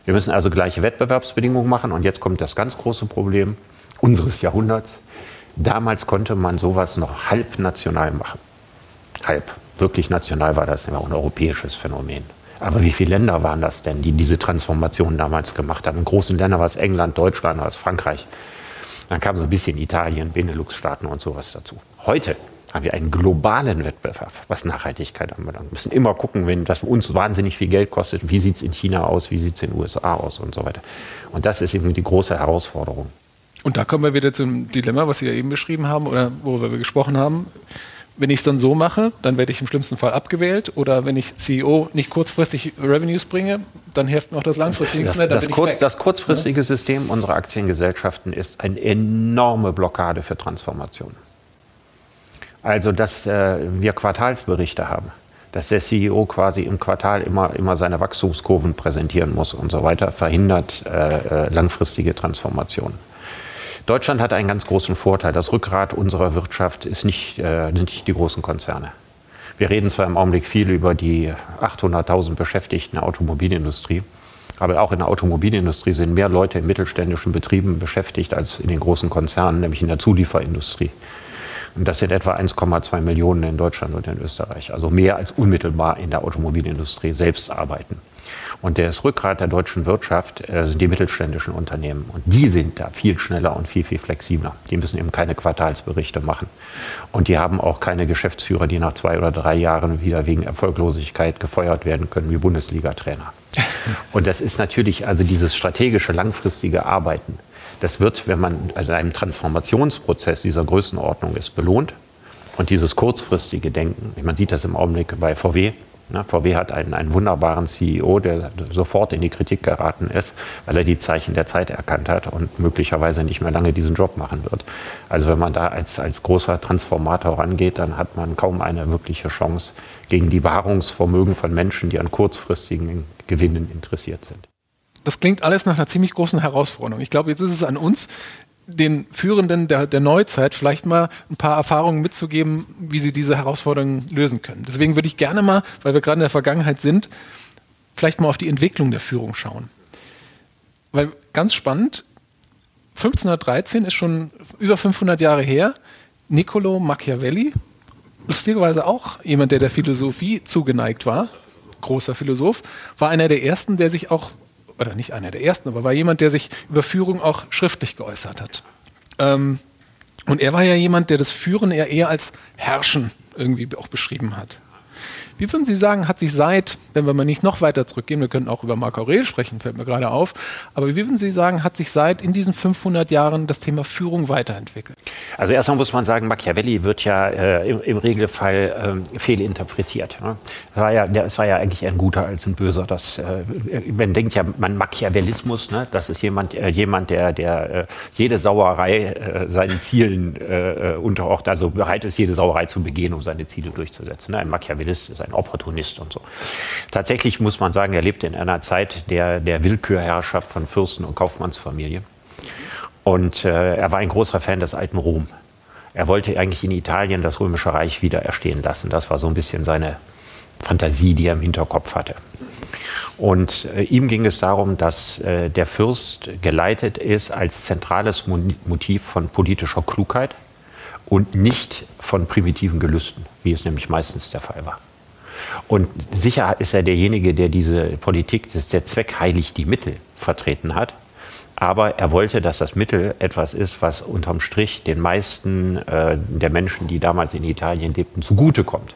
Wir müssen also gleiche Wettbewerbsbedingungen machen und jetzt kommt das ganz große Problem unseres Jahrhunderts. Damals konnte man sowas noch halb national machen. Halb. Wirklich national war das immer ein europäisches Phänomen. Aber wie viele Länder waren das denn, die diese Transformation damals gemacht haben? In großen Ländern war es England, Deutschland, war es Frankreich. Dann kam so ein bisschen Italien, Benelux-Staaten und sowas dazu. Heute haben wir einen globalen Wettbewerb, was Nachhaltigkeit anbelangt. Wir müssen immer gucken, wenn das uns wahnsinnig viel Geld kostet, wie sieht es in China aus, wie sieht es in den USA aus und so weiter. Und das ist eben die große Herausforderung. Und da kommen wir wieder zum Dilemma, was Sie ja eben beschrieben haben oder worüber wir gesprochen haben wenn ich es dann so mache, dann werde ich im schlimmsten Fall abgewählt. Oder wenn ich CEO nicht kurzfristig Revenues bringe, dann hilft mir auch das langfristige das, mehr. Das, kurz, das, kurzfristige ja? System unserer Aktiengesellschaften ist eine enorme Blockade für Transformation. Also, dass äh, wir Quartalsberichte haben, dass der CEO quasi im Quartal immer, immer seine Wachstumskurven präsentieren muss und so weiter, verhindert äh, äh langfristige Transformation. Deutschland hat einen ganz großen Vorteil. Das Rückgrat unserer Wirtschaft ist nicht, äh, nicht die großen Konzerne. Wir reden zwar im Augenblick viel über die 800.000 Beschäftigten der Automobilindustrie, aber auch in der Automobilindustrie sind mehr Leute in mittelständischen Betrieben beschäftigt als in den großen Konzernen, nämlich in der Zulieferindustrie. Und das sind etwa 1,2 Millionen in Deutschland und in Österreich. Also mehr als unmittelbar in der Automobilindustrie selbst arbeiten. Und das Rückgrat der deutschen Wirtschaft äh, sind die mittelständischen Unternehmen. Und die sind da viel schneller und viel, viel flexibler. Die müssen eben keine Quartalsberichte machen. Und die haben auch keine Geschäftsführer, die nach zwei oder drei Jahren wieder wegen Erfolglosigkeit gefeuert werden können wie Bundesliga-Trainer. Und das ist natürlich also dieses strategische, langfristige Arbeiten. Das wird, wenn man in einem Transformationsprozess dieser Größenordnung ist, belohnt. Und dieses kurzfristige Denken, man sieht das im Augenblick bei VW, VW hat einen, einen wunderbaren CEO, der sofort in die Kritik geraten ist, weil er die Zeichen der Zeit erkannt hat und möglicherweise nicht mehr lange diesen Job machen wird. Also wenn man da als, als großer Transformator rangeht, dann hat man kaum eine wirkliche Chance gegen die Wahrungsvermögen von Menschen, die an kurzfristigen Gewinnen interessiert sind. Das klingt alles nach einer ziemlich großen Herausforderung. Ich glaube, jetzt ist es an uns, den Führenden der, der Neuzeit vielleicht mal ein paar Erfahrungen mitzugeben, wie sie diese Herausforderungen lösen können. Deswegen würde ich gerne mal, weil wir gerade in der Vergangenheit sind, vielleicht mal auf die Entwicklung der Führung schauen. Weil ganz spannend, 1513 ist schon über 500 Jahre her. Niccolo Machiavelli, lustigerweise auch jemand, der der Philosophie zugeneigt war, großer Philosoph, war einer der ersten, der sich auch oder nicht einer der ersten, aber war jemand, der sich über Führung auch schriftlich geäußert hat. Ähm, und er war ja jemand, der das Führen eher, eher als Herrschen irgendwie auch beschrieben hat. Wie würden Sie sagen, hat sich seit, wenn wir mal nicht noch weiter zurückgehen, wir könnten auch über Marc Aurel sprechen, fällt mir gerade auf, aber wie würden Sie sagen, hat sich seit in diesen 500 Jahren das Thema Führung weiterentwickelt? Also erstmal muss man sagen, Machiavelli wird ja äh, im, im, Regelfall äh, fehlinterpretiert. Ne? Es, war ja, es war ja eigentlich ein guter als ein böser. Das, äh, man denkt ja, man Machiavellismus, ne? das ist jemand, äh, jemand der, der äh, jede Sauerei äh, seinen Zielen unterordnet, also bereit ist, jede Sauerei zu begehen, um seine Ziele durchzusetzen. Ne? Ein Machiavellist ist ein Opportunist und so. Tatsächlich muss man sagen, er lebte in einer Zeit der, der Willkürherrschaft von Fürsten und Kaufmannsfamilien. Und äh, er war ein großer Fan des alten Rom. Er wollte eigentlich in Italien das Römische Reich wieder erstehen lassen. Das war so ein bisschen seine Fantasie, die er im Hinterkopf hatte. Und äh, ihm ging es darum, dass äh, der Fürst geleitet ist als zentrales Motiv von politischer Klugheit und nicht von primitiven Gelüsten, wie es nämlich meistens der Fall war. Und sicher ist er derjenige, der diese Politik, dass der Zweck heiligt die Mittel vertreten hat. Aber er wollte, dass das Mittel etwas ist, was unterm Strich den meisten äh, der Menschen, die damals in Italien lebten, zugutekommt.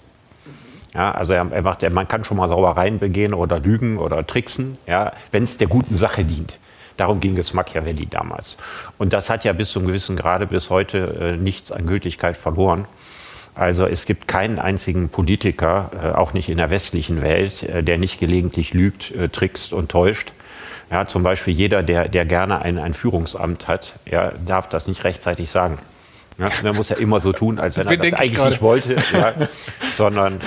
Ja, also er, er macht, er, man kann schon mal Sauereien begehen oder lügen oder tricksen, ja, wenn es der guten Sache dient. Darum ging es Machiavelli damals. Und das hat ja bis zum gewissen Grade bis heute äh, nichts an Gültigkeit verloren. Also es gibt keinen einzigen Politiker, äh, auch nicht in der westlichen Welt, äh, der nicht gelegentlich lügt, äh, trickst und täuscht. Ja, zum Beispiel jeder, der, der gerne ein, ein Führungsamt hat, ja, darf das nicht rechtzeitig sagen. Ja, er muss ja immer so tun, als wenn er das eigentlich nicht wollte, ja, sondern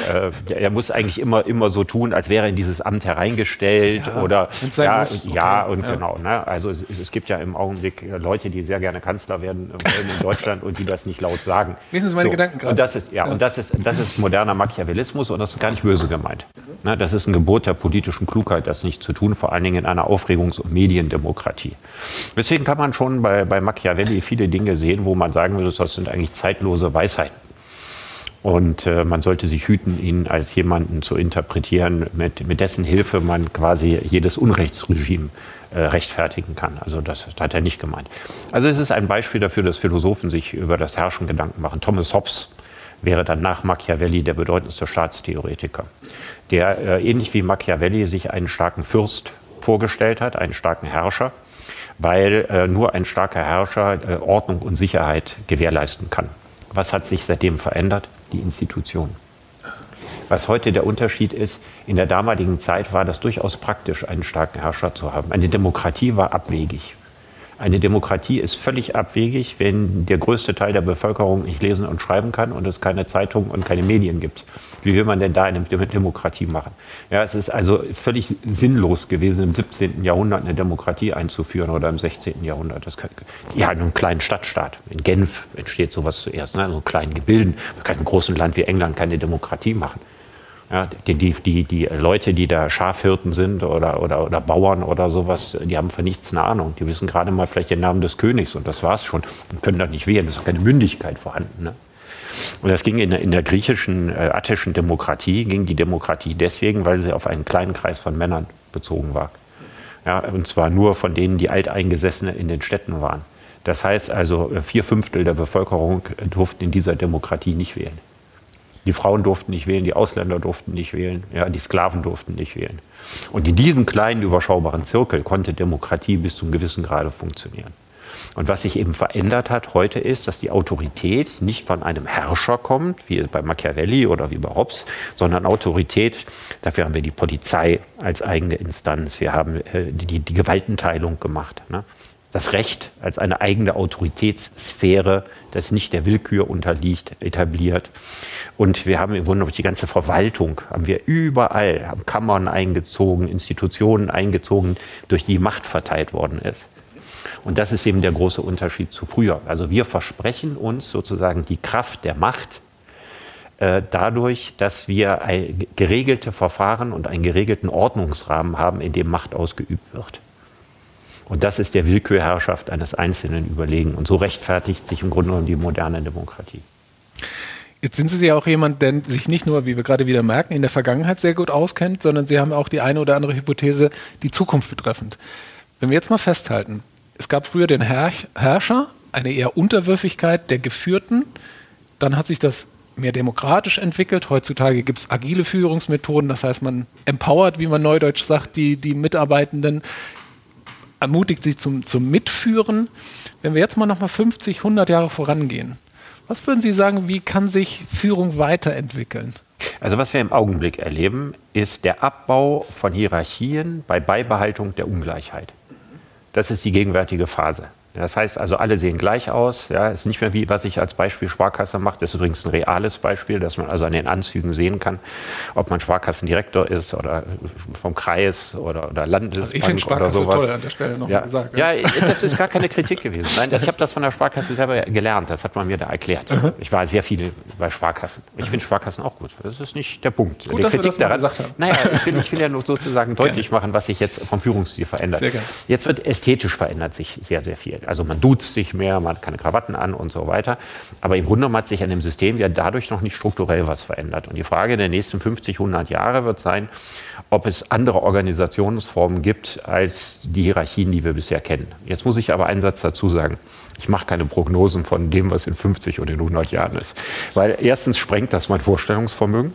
äh, er muss eigentlich immer, immer so tun, als wäre er in dieses Amt hereingestellt ja, oder ja, muss, okay. ja und ja. genau. Ne? Also es, es, gibt ja im Augenblick Leute, die sehr gerne Kanzler werden wollen in Deutschland und die das nicht laut sagen. Lesen Sie meine so. Gedanken gerade. Und das ist ja, und das ist das ist moderner Machiavellismus und das ist gar nicht böse gemeint. Ne? Das ist ein Gebot der politischen Klugheit, das nicht zu tun, vor allen Dingen in einer Aufregungs- und Mediendemokratie. Deswegen kann man schon bei, bei Machiavelli viele Dinge sehen, wo man sagen würde, das sind eigentlich zeitlose Weisheiten. Und äh, man sollte sich hüten, ihn als jemanden zu interpretieren, mit, mit dessen Hilfe man quasi jedes Unrechtsregime äh, rechtfertigen kann. Also das, hat er nicht gemeint. Also es ist ein Beispiel dafür, dass Philosophen sich über das Herrschen Gedanken machen. Thomas Hobbes wäre dann nach Machiavelli der bedeutendste Staatstheoretiker, der äh, ähnlich wie Machiavelli sich einen starken Fürst vorgestellt hat, einen starken Herrscher weil äh, nur ein starker Herrscher äh, Ordnung und Sicherheit gewährleisten kann. Was hat sich seitdem verändert? Die Institutionen. Was heute der Unterschied ist, in der damaligen Zeit war das durchaus praktisch, einen starken Herrscher zu haben. Eine Demokratie war abwegig. Eine Demokratie ist völlig abwegig, wenn der größte Teil der Bevölkerung nicht lesen und schreiben kann und es keine Zeitung und keine Medien gibt. Wie will man denn da eine Demokratie machen? Ja, es ist also völlig sinnlos gewesen, im 17. Jahrhundert eine Demokratie einzuführen oder im 16. Jahrhundert. Das kann, ja, in einem kleinen Stadtstaat. In Genf entsteht sowas zuerst, ne? so kleinen Gebilden. Man kann in einem großen Land wie England keine Demokratie machen. Ja, die, die, die, Leute, die da Schafhirten sind oder, oder, oder Bauern oder sowas, die haben von nichts eine Ahnung. Die wissen gerade mal vielleicht den Namen des Königs und das war's schon und können da nicht wählen. Es ist auch keine Mündigkeit vorhanden. Ne? Und das ging in der, in der griechischen, äh, attischen Demokratie, ging die Demokratie deswegen, weil sie auf einen kleinen Kreis von Männern bezogen war. Ja, und zwar nur von denen, die Alteingesessene in den Städten waren. Das heißt also, vier Fünftel der Bevölkerung durften in dieser Demokratie nicht wählen. Die Frauen durften nicht wählen, die Ausländer durften nicht wählen, ja, die Sklaven durften nicht wählen. Und in diesem kleinen, überschaubaren Zirkel konnte Demokratie bis zu einem gewissen Grade funktionieren. Und was sich eben verändert hat heute ist, dass die Autorität nicht von einem Herrscher kommt, wie bei Machiavelli oder wie bei Hobbes, sondern Autorität, dafür haben wir die Polizei als eigene Instanz, wir haben äh, die, die Gewaltenteilung gemacht. Ne? Das Recht als eine eigene Autoritätssphäre, das nicht der Willkür unterliegt, etabliert. Und wir haben im Grunde die ganze Verwaltung, haben wir überall, haben Kammern eingezogen, Institutionen eingezogen, durch die Macht verteilt worden ist. Und das ist eben der große Unterschied zu früher. Also wir versprechen uns sozusagen die Kraft der Macht äh, dadurch, dass wir geregelte Verfahren und einen geregelten Ordnungsrahmen haben, in dem Macht ausgeübt wird. Und das ist der Willkürherrschaft eines Einzelnen überlegen. Und so rechtfertigt sich im Grunde genommen die moderne Demokratie. Jetzt sind Sie ja auch jemand, der sich nicht nur, wie wir gerade wieder merken, in der Vergangenheit sehr gut auskennt, sondern Sie haben auch die eine oder andere Hypothese, die Zukunft betreffend. Wenn wir jetzt mal festhalten, es gab früher den Herr Herrscher, eine eher Unterwürfigkeit der Geführten. Dann hat sich das mehr demokratisch entwickelt. Heutzutage gibt es agile Führungsmethoden, das heißt, man empowert, wie man neudeutsch sagt, die, die Mitarbeitenden, ermutigt sie zum, zum Mitführen. Wenn wir jetzt mal nochmal 50, 100 Jahre vorangehen, was würden Sie sagen, wie kann sich Führung weiterentwickeln? Also was wir im Augenblick erleben, ist der Abbau von Hierarchien bei Beibehaltung der Ungleichheit. Das ist die gegenwärtige Phase. Das heißt also, alle sehen gleich aus. Ja, ist nicht mehr wie, was ich als Beispiel Sparkasse mache. Das ist übrigens ein reales Beispiel, dass man also an den Anzügen sehen kann, ob man Sparkassendirektor ist oder vom Kreis oder, oder Landesbank also ich finde Sparkasse toll an der Stelle noch ja. gesagt. Ja. ja, das ist gar keine Kritik gewesen. Nein, das, ich habe das von der Sparkasse selber gelernt. Das hat man mir da erklärt. Mhm. Ich war sehr viel bei Sparkassen. Ich finde Sparkassen auch gut. Das ist nicht der Punkt. Gut, die Kritik daran. Naja, ich will, ich will ja nur sozusagen deutlich machen, was sich jetzt vom Führungsstil verändert. Jetzt wird ästhetisch verändert sich sehr, sehr viel. Also man duzt sich mehr, man hat keine Krawatten an und so weiter. Aber im Grunde hat sich an dem System ja dadurch noch nicht strukturell was verändert. Und die Frage der nächsten 50, 100 Jahre wird sein, ob es andere Organisationsformen gibt als die Hierarchien, die wir bisher kennen. Jetzt muss ich aber einen Satz dazu sagen. Ich mache keine Prognosen von dem, was in 50 oder in 100 Jahren ist. Weil erstens sprengt das mein Vorstellungsvermögen.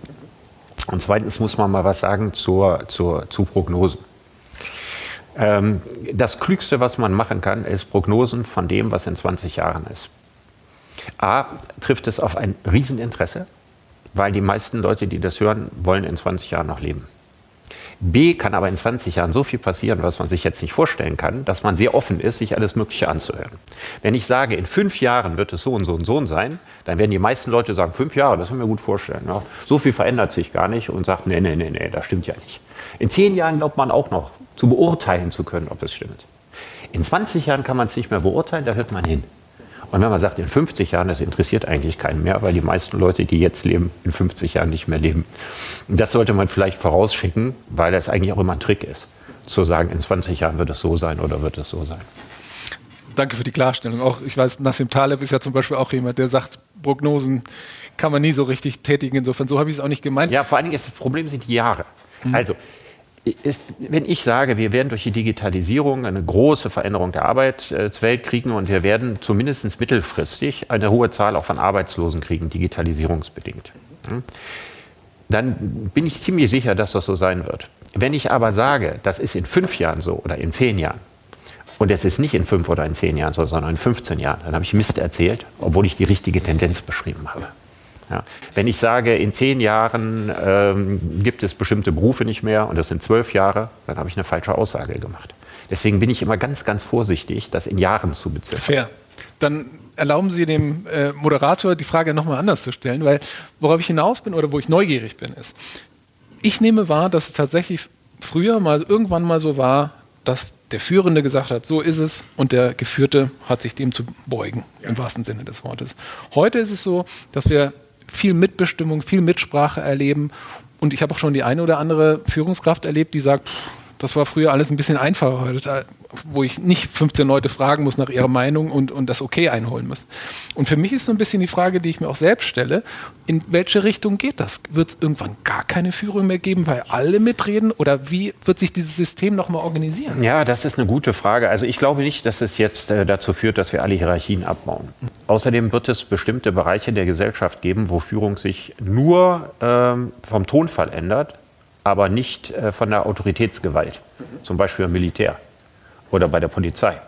Und zweitens muss man mal was sagen zur, zur, zu Prognosen. Ähm, das Klügste, was man machen kann, ist Prognosen von dem, was in 20 Jahren ist. A, trifft es auf ein Rieseninteresse, weil die meisten Leute, die das hören, wollen in 20 Jahren noch leben. B kann aber in 20 Jahren so viel passieren, was man sich jetzt nicht vorstellen kann, dass man sehr offen ist, sich alles Mögliche anzuhören. Wenn ich sage, in fünf Jahren wird es so und so und so sein, dann werden die meisten Leute sagen, fünf Jahre, das können wir gut vorstellen. Ja, so viel verändert sich gar nicht und sagt, nee, nee, nee, nee, das stimmt ja nicht. In zehn Jahren glaubt man auch noch, zu beurteilen zu können, ob es stimmt. In 20 Jahren kann man es nicht mehr beurteilen, da hört man hin. Und wenn man sagt, in 50 Jahren, das interessiert eigentlich keinen mehr, weil die meisten Leute, die jetzt leben, in 50 Jahren nicht mehr leben. Und das sollte man vielleicht vorausschicken, weil das eigentlich auch immer ein Trick ist, zu sagen, in 20 Jahren wird es so sein oder wird es so sein. Danke für die Klarstellung. Auch ich weiß, Nassim Taleb ist ja zum Beispiel auch jemand, der sagt, Prognosen kann man nie so richtig tätigen. Insofern, so habe ich es auch nicht gemeint. Ja, vor allen Dingen ist das Problem sind die Jahre. Mhm. Also, ist, wenn ich sage, wir werden durch die Digitalisierung eine große Veränderung der Arbeitswelt kriegen und wir werden zumindest mittelfristig eine hohe Zahl auch von Arbeitslosen kriegen, digitalisierungsbedingt, hm, dann bin ich ziemlich sicher, dass das so sein wird. Wenn ich aber sage, das ist in fünf Jahren so oder in zehn Jahren, und es ist nicht in fünf oder in zehn Jahren so, sondern in 15 Jahren, dann habe ich Mist erzählt, obwohl ich die richtige Tendenz beschrieben habe. Ja. Wenn ich sage, in zehn Jahren ähm, gibt es bestimmte Berufe nicht mehr und das sind zwölf Jahre, dann habe ich eine falsche Aussage gemacht. Deswegen bin ich immer ganz, ganz vorsichtig, das in Jahren zu beziffern. Fair. Dann erlauben Sie dem äh, Moderator die Frage nochmal anders zu stellen, weil worauf ich hinaus bin oder wo ich neugierig bin, ist, ich nehme wahr, dass es tatsächlich früher mal irgendwann mal so war, dass der Führende gesagt hat, so ist es, und der Geführte hat sich dem zu beugen, ja. im wahrsten Sinne des Wortes. Heute ist es so, dass wir viel Mitbestimmung, viel Mitsprache erleben. Und ich habe auch schon die eine oder andere Führungskraft erlebt, die sagt, pff, das war früher alles ein bisschen einfacher wo ich nicht 15 Leute fragen muss nach ihrer Meinung und, und das Okay einholen muss. Und für mich ist so ein bisschen die Frage, die ich mir auch selbst stelle, in welche Richtung geht das? Wird es irgendwann gar keine Führung mehr geben, weil alle mitreden? Oder wie wird sich dieses System nochmal organisieren? Ja, das ist eine gute Frage. Also ich glaube nicht, dass es jetzt äh, dazu führt, dass wir alle Hierarchien abbauen. Außerdem wird es bestimmte Bereiche der Gesellschaft geben, wo Führung sich nur ähm, vom Tonfall ändert aber nicht äh, von der Autoritätsgewalt, zum Beispiel im Militär oder bei der Polizei.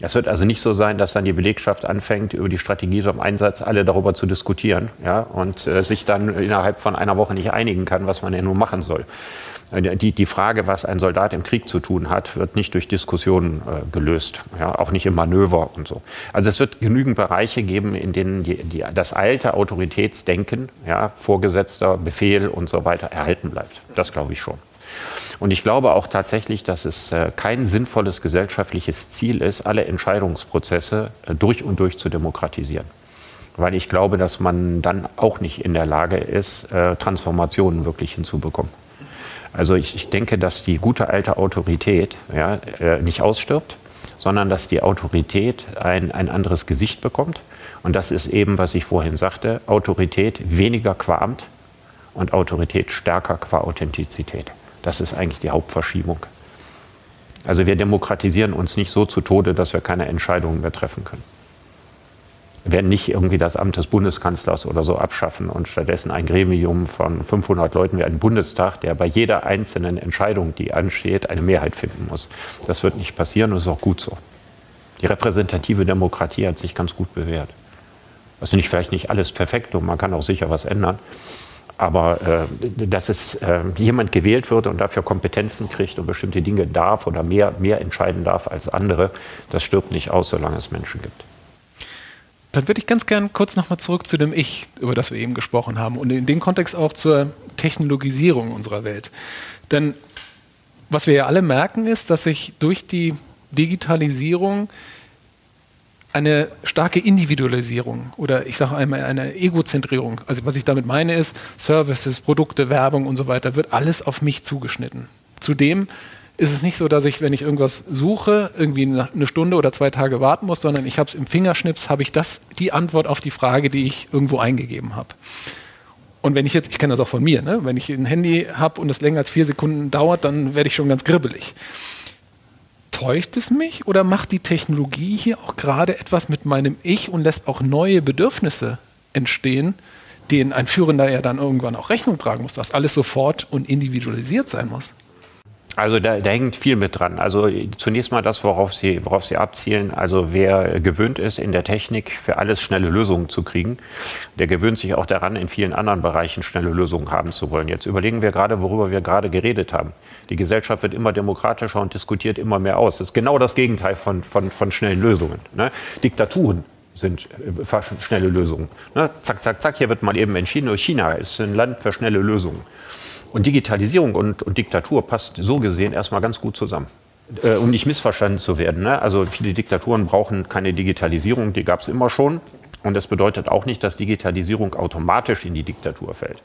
Es wird also nicht so sein, dass dann die Belegschaft anfängt, über die Strategie zum Einsatz alle darüber zu diskutieren ja, und äh, sich dann innerhalb von einer Woche nicht einigen kann, was man denn nun machen soll. Äh, die, die Frage, was ein Soldat im Krieg zu tun hat, wird nicht durch Diskussionen äh, gelöst, ja, auch nicht im Manöver und so. Also es wird genügend Bereiche geben, in denen die, die, das alte Autoritätsdenken, ja, Vorgesetzter, Befehl und so weiter erhalten bleibt. Das glaube ich schon. Und ich glaube auch tatsächlich, dass es äh, kein sinnvolles gesellschaftliches Ziel ist, alle Entscheidungsprozesse äh, durch und durch zu demokratisieren. Weil ich glaube, dass man dann auch nicht in der Lage ist, Transformationen wirklich hinzubekommen. Also ich, ich denke, dass die gute alte Autorität ja, äh, nicht ausstirbt, sondern dass die Autorität ein, ein anderes Gesicht bekommt. Und das ist eben, was ich vorhin sagte, Autorität weniger qua Amt und Autorität stärker qua Authentizität. Das ist eigentlich die Hauptverschiebung. Also wir demokratisieren uns nicht so zu Tode, dass wir keine Entscheidungen mehr treffen können. Werden nicht irgendwie das Amt des Bundeskanzlers oder so abschaffen und stattdessen ein Gremium von 500 Leuten wie ein Bundestag, der bei jeder einzelnen Entscheidung, die ansteht, eine Mehrheit finden muss. Das wird nicht passieren und ist auch gut so. Die repräsentative Demokratie hat sich ganz gut bewährt. Also nicht vielleicht nicht alles perfekt und man kann auch sicher was ändern. Aber äh, dass es äh, jemand gewählt wird und dafür Kompetenzen kriegt und bestimmte Dinge darf oder mehr, mehr entscheiden darf als andere, das stirbt nicht aus, solange es Menschen gibt. Dann würde ich ganz gern kurz nochmal zurück zu dem Ich, über das wir eben gesprochen haben und in dem Kontext auch zur Technologisierung unserer Welt. Denn was wir ja alle merken ist, dass sich durch die Digitalisierung eine starke Individualisierung oder ich sage einmal eine Egozentrierung. Also was ich damit meine ist, Services, Produkte, Werbung und so weiter, wird alles auf mich zugeschnitten. Zudem ist es nicht so, dass ich, wenn ich irgendwas suche, irgendwie eine Stunde oder zwei Tage warten muss, sondern ich habe es im Fingerschnips, habe ich das die Antwort auf die Frage, die ich irgendwo eingegeben habe. Und wenn ich jetzt, ich kenne das auch von mir, ne? wenn ich ein Handy habe und es länger als vier Sekunden dauert, dann werde ich schon ganz gribbelig täuscht es mich oder macht die Technologie hier auch gerade etwas mit meinem Ich und lässt auch neue Bedürfnisse entstehen, denen ein Führender ja dann irgendwann auch Rechnung tragen muss, dass alles sofort und individualisiert sein muss? Also da, da, hängt viel mit dran. Also zunächst mal das, worauf Sie, worauf Sie abzielen. Also wer gewöhnt ist, in der Technik für alles schnelle Lösungen zu kriegen, der gewöhnt sich auch daran, in vielen anderen Bereichen schnelle Lösungen haben zu wollen. Jetzt überlegen wir gerade, worüber wir gerade geredet haben. Die Gesellschaft wird immer demokratischer und diskutiert immer mehr aus. Das ist genau das Gegenteil von, von, von schnellen Lösungen. Ne? Diktaturen sind äh, schnelle Lösungen. Ne? Zack, zack, zack, hier wird mal eben entschieden. China ist ein Land für schnelle Lösungen. Und Digitalisierung und, und Diktatur passt so gesehen erstmal ganz gut zusammen. Äh, um nicht missverstanden zu werden. Ne? Also viele Diktaturen brauchen keine Digitalisierung, die gab es immer schon. Und das bedeutet auch nicht, dass Digitalisierung automatisch in die Diktatur fällt.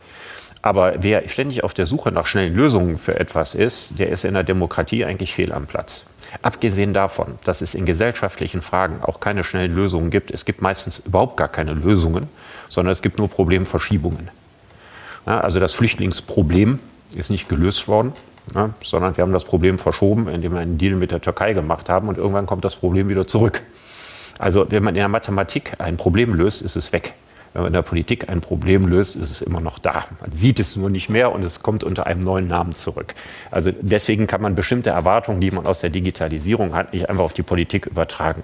Aber wer ständig auf der Suche nach schnellen Lösungen für etwas ist, der ist in der Demokratie eigentlich fehl am Platz. Abgesehen davon, dass es in gesellschaftlichen Fragen auch keine schnellen Lösungen gibt. Es gibt meistens überhaupt gar keine Lösungen, sondern es gibt nur Problemverschiebungen. Ja, also das Flüchtlingsproblem ist nicht gelöst worden, ja, sondern wir haben das Problem verschoben, indem wir einen Deal mit der Türkei gemacht haben und irgendwann kommt das Problem wieder zurück. Also wenn man in der Mathematik ein Problem löst, ist es weg. Wenn man in der Politik ein Problem löst, ist es immer noch da. Man sieht es nur nicht mehr und es kommt unter einem neuen Namen zurück. Also deswegen kann man bestimmte Erwartungen, die man aus der Digitalisierung hat, nicht einfach auf die Politik übertragen.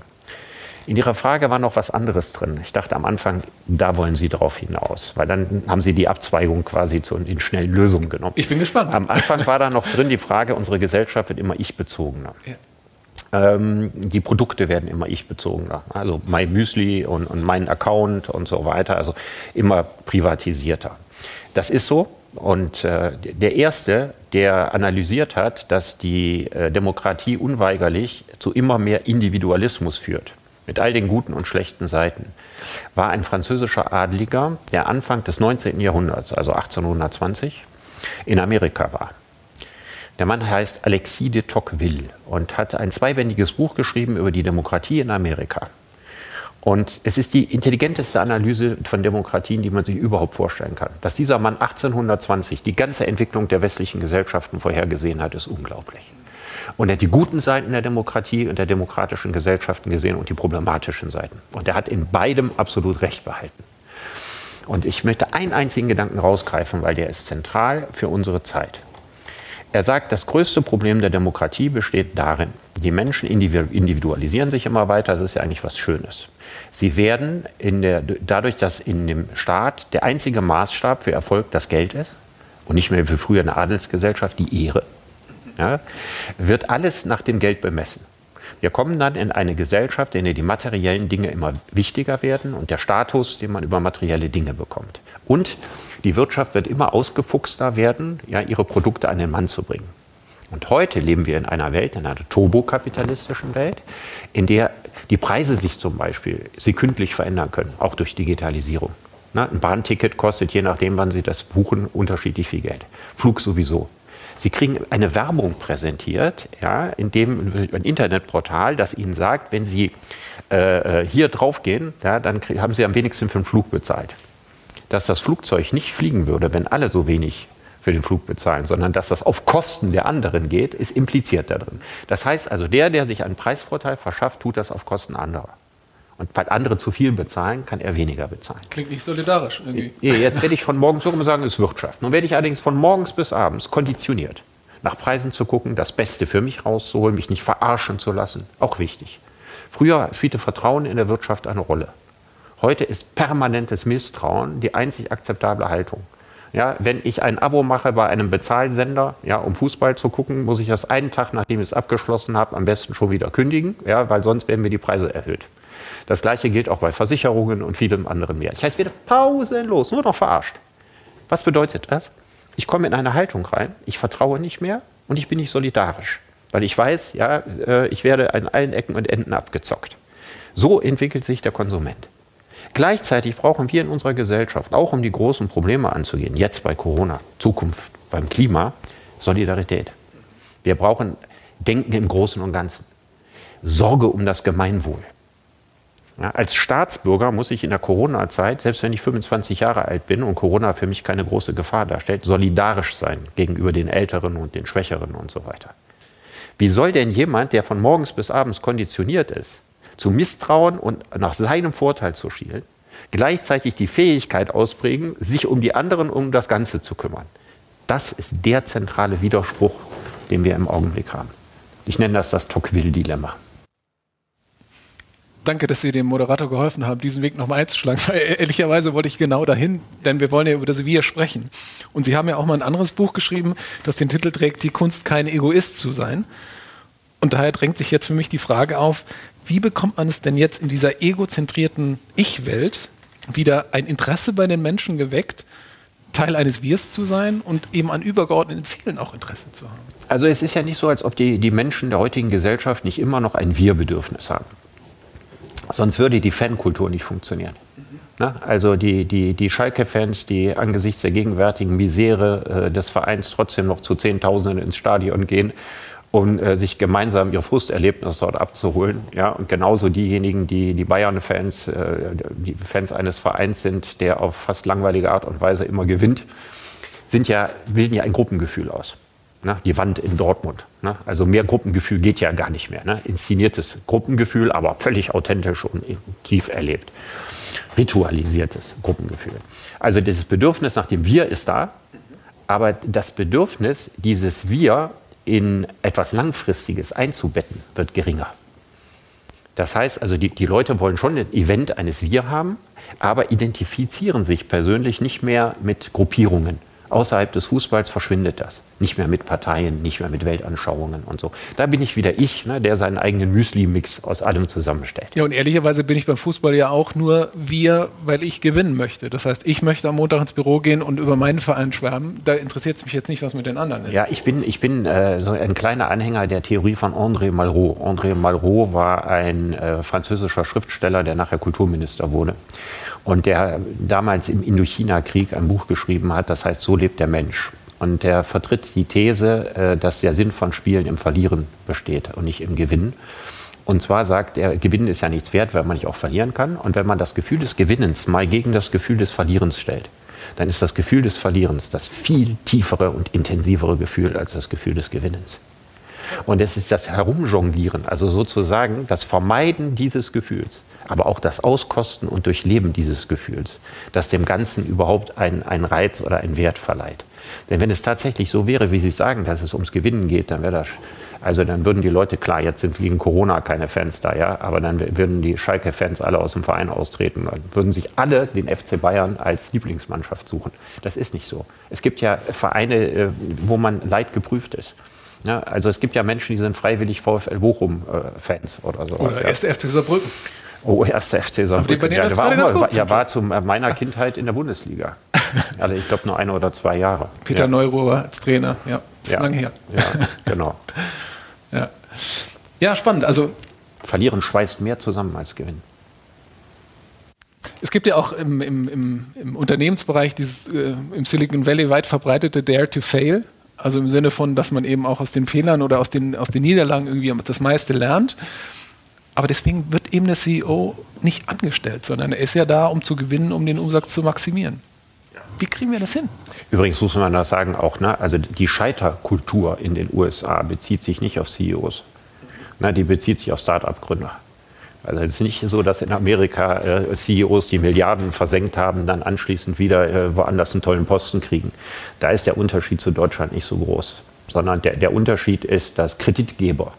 In Ihrer Frage war noch was anderes drin. Ich dachte am Anfang, da wollen Sie drauf hinaus, weil dann haben Sie die Abzweigung quasi zu den schnellen Lösungen genommen. Ich bin gespannt. Am Anfang war da noch drin die Frage, unsere Gesellschaft wird immer ich-bezogener. Ja. Ähm, die Produkte werden immer ich-bezogener. Also mein Müsli und, und mein Account und so weiter, also immer privatisierter. Das ist so. Und äh, der Erste, der analysiert hat, dass die äh, Demokratie unweigerlich zu immer mehr Individualismus führt mit all den guten und schlechten Seiten, war ein französischer Adliger, der Anfang des 19. Jahrhunderts, also 1820, in Amerika war. Der Mann heißt Alexis de Tocqueville und hat ein zweibändiges Buch geschrieben über die Demokratie in Amerika. Und es ist die intelligenteste Analyse von Demokratien, die man sich überhaupt vorstellen kann. Dass dieser Mann 1820 die ganze Entwicklung der westlichen Gesellschaften vorhergesehen hat, ist unglaublich. Und er hat die guten Seiten der Demokratie und der demokratischen Gesellschaften gesehen und die problematischen Seiten. Und er hat in beidem absolut recht behalten. Und ich möchte einen einzigen Gedanken rausgreifen, weil der ist zentral für unsere Zeit. Er sagt, das größte Problem der Demokratie besteht darin, die Menschen individualisieren sich immer weiter, das ist ja eigentlich was Schönes. Sie werden der, dadurch, dass in dem Staat der einzige Maßstab für Erfolg das Geld ist und nicht mehr wie früher eine Adelsgesellschaft die Ehre, ja, wird alles nach dem Geld bemessen. Wir kommen dann in eine Gesellschaft, in der die materiellen Dinge immer wichtiger werden und der Status, den man über materielle Dinge bekommt. Und die Wirtschaft wird immer ausgefuchster werden, ja, ihre Produkte an den Mann zu bringen. Und heute leben wir in einer Welt, in einer turbokapitalistischen Welt, in der die Preise sich zum Beispiel sekündlich verändern können, auch durch Digitalisierung. ein Bahnticket kostet, je nachdem, wann Sie das buchen, unterschiedlich viel Geld. Flug sowieso. Sie kriegen eine Werbung präsentiert, ja, in dem ein Internetportal, das Ihnen sagt, wenn Sie äh, äh hier draufgehen, ja, dann haben Sie am wenigsten für den Flug bezahlt. Dass das Flugzeug nicht fliegen würde, wenn alle so wenig für den Flug bezahlen, sondern dass das auf Kosten der anderen geht, ist impliziert da drin. Das heißt also, der, der sich einen Preisvorteil verschafft, tut das auf Kosten anderer. Und weil andere zu viel bezahlen, kann er weniger bezahlen. Klingt nicht solidarisch irgendwie. Jetzt werde ich von morgens hoch sagen, es ist Wirtschaft. Nun werde ich allerdings von morgens bis abends konditioniert, nach Preisen zu gucken, das Beste für mich rauszuholen, mich nicht verarschen zu lassen. Auch wichtig. Früher spielte Vertrauen in der Wirtschaft eine Rolle. Heute ist permanentes Misstrauen die einzig akzeptable Haltung. Ja, wenn ich ein Abo mache bei einem Bezahlsender, ja, um Fußball zu gucken, muss ich das einen Tag, nachdem ich es abgeschlossen habe, am besten schon wieder kündigen, ja, weil sonst werden mir die Preise erhöht. Das gleiche gilt auch bei Versicherungen und vielem anderen mehr. Ich heiße wieder pausenlos, nur noch verarscht. Was bedeutet das? Ich komme in eine Haltung rein, ich vertraue nicht mehr und ich bin nicht solidarisch. Weil ich weiß, ja, äh, ich werde an allen Ecken und Enden abgezockt. So entwickelt sich der Konsument. Gleichzeitig brauchen wir in unserer Gesellschaft, auch um die großen Probleme anzugehen, jetzt bei Corona, Zukunft beim Klima, Solidarität. Wir brauchen Denken im Großen und Ganzen. Sorge um das Gemeinwohl. Ja, als Staatsbürger muss ich in der Corona-Zeit, selbst wenn ich 25 Jahre alt bin und Corona für mich keine große Gefahr darstellt, solidarisch sein gegenüber den Älteren und den Schwächeren und so weiter. Wie soll denn jemand, der von morgens bis abends konditioniert ist, zu misstrauen und nach seinem Vorteil zu schielen, gleichzeitig die Fähigkeit ausprägen, sich um die anderen, um das Ganze zu kümmern. Das ist der zentrale Widerspruch, den wir im Augenblick haben. Ich nenne das das Tocqueville-Dilemma. Danke, dass Sie dem Moderator geholfen haben, diesen Weg nochmal einzuschlagen. Weil ehrlicherweise wollte ich genau dahin, denn wir wollen ja über das Wir sprechen. Und Sie haben ja auch mal ein anderes Buch geschrieben, das den Titel trägt, Die Kunst, kein Egoist zu sein. Und daher drängt sich jetzt für mich die Frage auf, wie bekommt man es denn jetzt in dieser egozentrierten Ich-Welt wieder ein Interesse bei den Menschen geweckt, Teil eines Wirs zu sein und eben an übergeordneten Zielen auch Interesse zu haben? Also es ist ja nicht so, als ob die, die Menschen der heutigen Gesellschaft nicht immer noch ein Wir-Bedürfnis haben. Sonst würde die Fankultur nicht funktionieren. Mhm. Also die, die, die Schalke-Fans, die angesichts der gegenwärtigen Misere äh, des Vereins trotzdem noch zu Zehntausenden ins Stadion gehen um äh, sich gemeinsam ihr Frusterlebnis dort abzuholen. Ja, und genauso diejenigen, die die Bayern-Fans, äh, die Fans eines Vereins sind, der auf fast langweilige Art und Weise immer gewinnt, sind ja, bilden ja ein Gruppengefühl aus. Ne? Die Wand in Dortmund. Ne? Also mehr Gruppengefühl geht ja gar nicht mehr. Ne? Inszeniertes Gruppengefühl, aber völlig authentisch und tief erlebt. Ritualisiertes Gruppengefühl. Also dieses Bedürfnis nach dem Wir ist da, aber das Bedürfnis, dieses Wir in etwas Langfristiges einzubetten, wird geringer. Das heißt also, die, die Leute wollen schon ein Event eines Wir haben, aber identifizieren sich persönlich nicht mehr mit Gruppierungen. Außerhalb des Fußballs verschwindet das. Nicht mehr mit Parteien, nicht mehr mit Weltanschauungen und so. Da bin ich wieder ich, ne, der seinen eigenen Müsli-Mix aus allem zusammenstellt. Ja, und ehrlicherweise bin ich beim Fußball ja auch nur wir, weil ich gewinnen möchte. Das heißt, ich möchte am Montag ins Büro gehen und über meinen Verein schwärmen. Da interessiert es mich jetzt nicht, was mit den anderen ist. Ja, ich bin, ich bin äh, so ein kleiner Anhänger der Theorie von André Malraux. André Malraux war ein äh, französischer Schriftsteller, der nachher Kulturminister wurde und der damals im Indochina-Krieg ein Buch geschrieben hat, das heißt So lebt der Mensch. Und der vertritt die These, äh, dass der Sinn von Spielen im Verlieren besteht und nicht im Gewinnen. Und zwar sagt er, Gewinnen ist ja nichts wert, weil man nicht auch verlieren kann. Und wenn man das Gefühl des Gewinnens mal gegen das Gefühl des Verlierens stellt, dann ist das Gefühl des Verlierens das viel tiefere und intensivere Gefühl als das Gefühl des Gewinnens. Und es ist das Herumjonglieren, also sozusagen das Vermeiden dieses Gefühls aber auch das Auskosten und Durchleben dieses Gefühls, das dem Ganzen überhaupt einen, einen Reiz oder einen Wert verleiht. Denn wenn es tatsächlich so wäre, wie Sie sagen, dass es ums Gewinnen geht, dann wäre das, also dann würden die Leute, klar, jetzt sind wegen Corona keine Fans da, ja, aber dann würden die Schalke-Fans alle aus dem Verein austreten, dann würden sich alle den FC Bayern als Lieblingsmannschaft suchen. Das ist nicht so. Es gibt ja Vereine, äh, wo man leid geprüft ist. Ja, also es gibt ja Menschen, die sind freiwillig VfL Bochum-Fans äh, oder so. Oder ja. FC Saarbrücken. Oh, erster FC Saarbrücken. Ja, der war, auch mal, ja, war zu meiner Kindheit in der Bundesliga. Also ich glaube nur eine oder zwei Jahre. Peter ja. Neururer als Trainer, ja, ist ja. lange her. Ja, genau. ja. ja, spannend. Also Verlieren schweißt mehr zusammen als Gewinnen. Es gibt ja auch im, im, im, im Unternehmensbereich dieses äh, im Silicon Valley weit verbreitete Dare to Fail. Also im Sinne von, dass man eben auch aus den Fehlern oder aus den, aus den Niederlagen irgendwie das meiste lernt. Aber deswegen wird eben der CEO nicht angestellt, sondern er ist ja da, um zu gewinnen, um den Umsatz zu maximieren. Wie kriegen wir das hin? Übrigens muss man das sagen auch, ne? also die Scheiterkultur in den USA bezieht sich nicht auf CEOs. Ne? Die bezieht sich auf Start-up-Gründer. Also es ist nicht so, dass in Amerika äh, CEOs, die Milliarden versenkt haben, dann anschließend wieder äh, woanders einen tollen Posten kriegen. Da ist der Unterschied zu Deutschland nicht so groß, sondern der, der Unterschied ist, dass Kreditgeber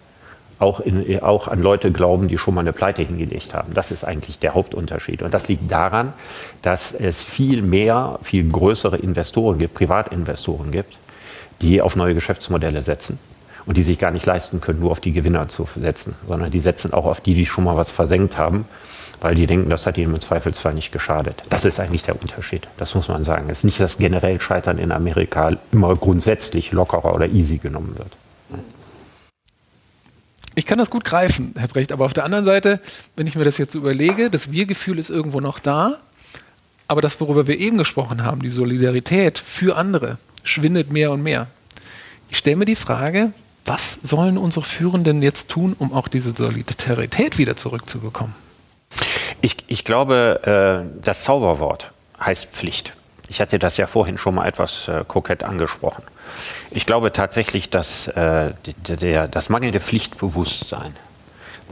auch, in, auch an Leute glauben, die schon mal eine Pleite hingelegt haben. Das ist eigentlich der Hauptunterschied. Und das liegt daran, dass es viel mehr, viel größere Investoren gibt, Privatinvestoren gibt, die auf neue Geschäftsmodelle setzen und die sich gar nicht leisten können, nur auf die Gewinner zu setzen, sondern die setzen auch auf die, die schon mal was versenkt haben, weil die denken, das hat ihnen im Zweifelsfall nicht geschadet. Das ist eigentlich der Unterschied. Das muss man sagen. Es ist nicht, dass generell Scheitern in Amerika immer grundsätzlich lockerer oder easy genommen wird. Ich kann das gut greifen, Herr Brecht, aber auf der anderen Seite, wenn ich mir das jetzt überlege, das Wir-Gefühl ist irgendwo noch da, aber das, worüber wir eben gesprochen haben, die Solidarität für andere, schwindet mehr und mehr. Ich stelle mir die Frage, was sollen unsere Führenden jetzt tun, um auch diese Solidarität wieder zurückzubekommen? Ich, ich glaube, äh, das Zauberwort heißt Pflicht. Ich hatte das ja vorhin schon mal etwas äh, kokett angesprochen. Ich glaube tatsächlich, dass äh, der, das mangelnde Pflichtbewusstsein,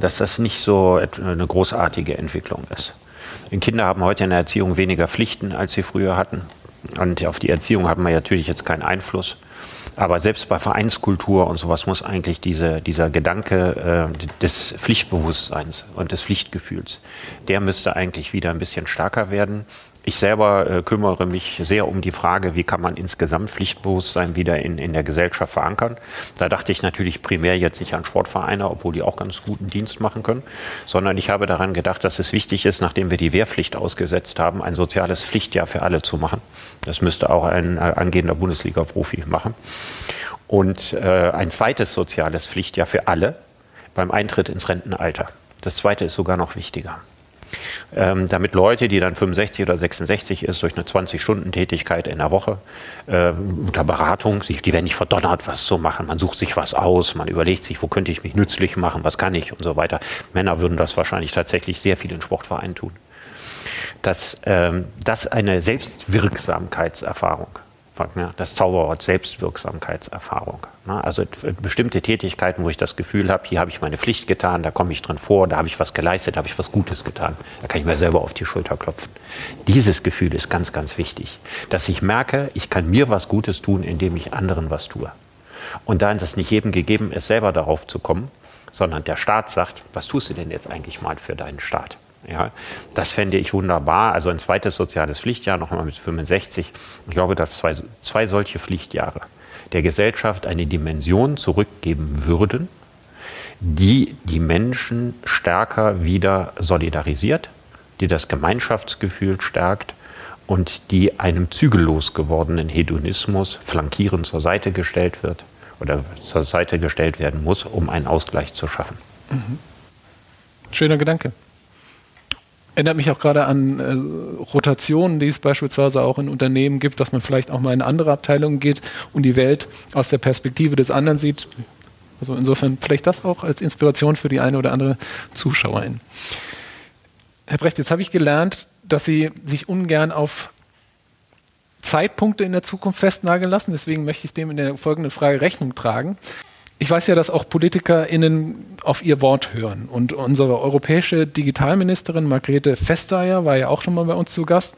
dass das nicht so eine großartige Entwicklung ist. Kinder haben heute in der Erziehung weniger Pflichten, als sie früher hatten. Und auf die Erziehung haben wir natürlich jetzt keinen Einfluss. Aber selbst bei Vereinskultur und sowas muss eigentlich diese, dieser Gedanke äh, des Pflichtbewusstseins und des Pflichtgefühls, der müsste eigentlich wieder ein bisschen stärker werden. Ich selber äh, kümmere mich sehr um die Frage, wie kann man insgesamt Pflichtbewusstsein wieder in, in der Gesellschaft verankern. Da dachte ich natürlich primär jetzt nicht an Sportvereine, obwohl die auch ganz guten Dienst machen können, sondern ich habe daran gedacht, dass es wichtig ist, nachdem wir die Wehrpflicht ausgesetzt haben, ein soziales Pflichtjahr für alle zu machen. Das müsste auch ein äh, angehender Bundesliga-Profi machen. Und äh, ein zweites soziales Pflichtjahr für alle beim Eintritt ins Rentenalter. Das zweite ist sogar noch wichtiger ähm, damit Leute, die dann 65 oder 66 ist, durch eine 20-Stunden-Tätigkeit in der Woche äh, unter Beratung, die werden nicht verdonnert, was zu machen. Man sucht sich was aus, man überlegt sich, wo könnte ich mich nützlich machen, was kann ich und so weiter. Männer würden das wahrscheinlich tatsächlich sehr viel in Sportvereinen tun. Dass ähm, das eine Selbstwirksamkeitserfahrung das Zauberwort Selbstwirksamkeitserfahrung. Also bestimmte Tätigkeiten, wo ich das Gefühl habe, hier habe ich meine Pflicht getan, da komme ich drin vor, da habe ich was geleistet, da habe ich was Gutes getan. Da kann ich mir selber auf die Schulter klopfen. Dieses Gefühl ist ganz, ganz wichtig, dass ich merke, ich kann mir was Gutes tun, indem ich anderen was tue. Und da das nicht jedem gegeben ist, selber darauf zu kommen, sondern der Staat sagt, was tust du denn jetzt eigentlich mal für deinen Staat? Ja, das fände ich wunderbar. Also ein zweites soziales Pflichtjahr, nochmal mit 65. Ich glaube, dass zwei, zwei solche Pflichtjahre der Gesellschaft eine Dimension zurückgeben würden, die die Menschen stärker wieder solidarisiert, die das Gemeinschaftsgefühl stärkt und die einem zügellos gewordenen Hedonismus flankierend zur Seite gestellt wird oder zur Seite gestellt werden muss, um einen Ausgleich zu schaffen. Mhm. Schöner Gedanke. Erinnert mich auch gerade an äh, Rotationen, die es beispielsweise auch in Unternehmen gibt, dass man vielleicht auch mal in andere Abteilungen geht und die Welt aus der Perspektive des anderen sieht. Also insofern vielleicht das auch als Inspiration für die eine oder andere Zuschauerin. Herr Brecht, jetzt habe ich gelernt, dass Sie sich ungern auf Zeitpunkte in der Zukunft festnageln lassen. Deswegen möchte ich dem in der folgenden Frage Rechnung tragen. Ich weiß ja, dass auch PolitikerInnen auf ihr Wort hören. Und unsere europäische Digitalministerin Margrethe Vestager war ja auch schon mal bei uns zu Gast.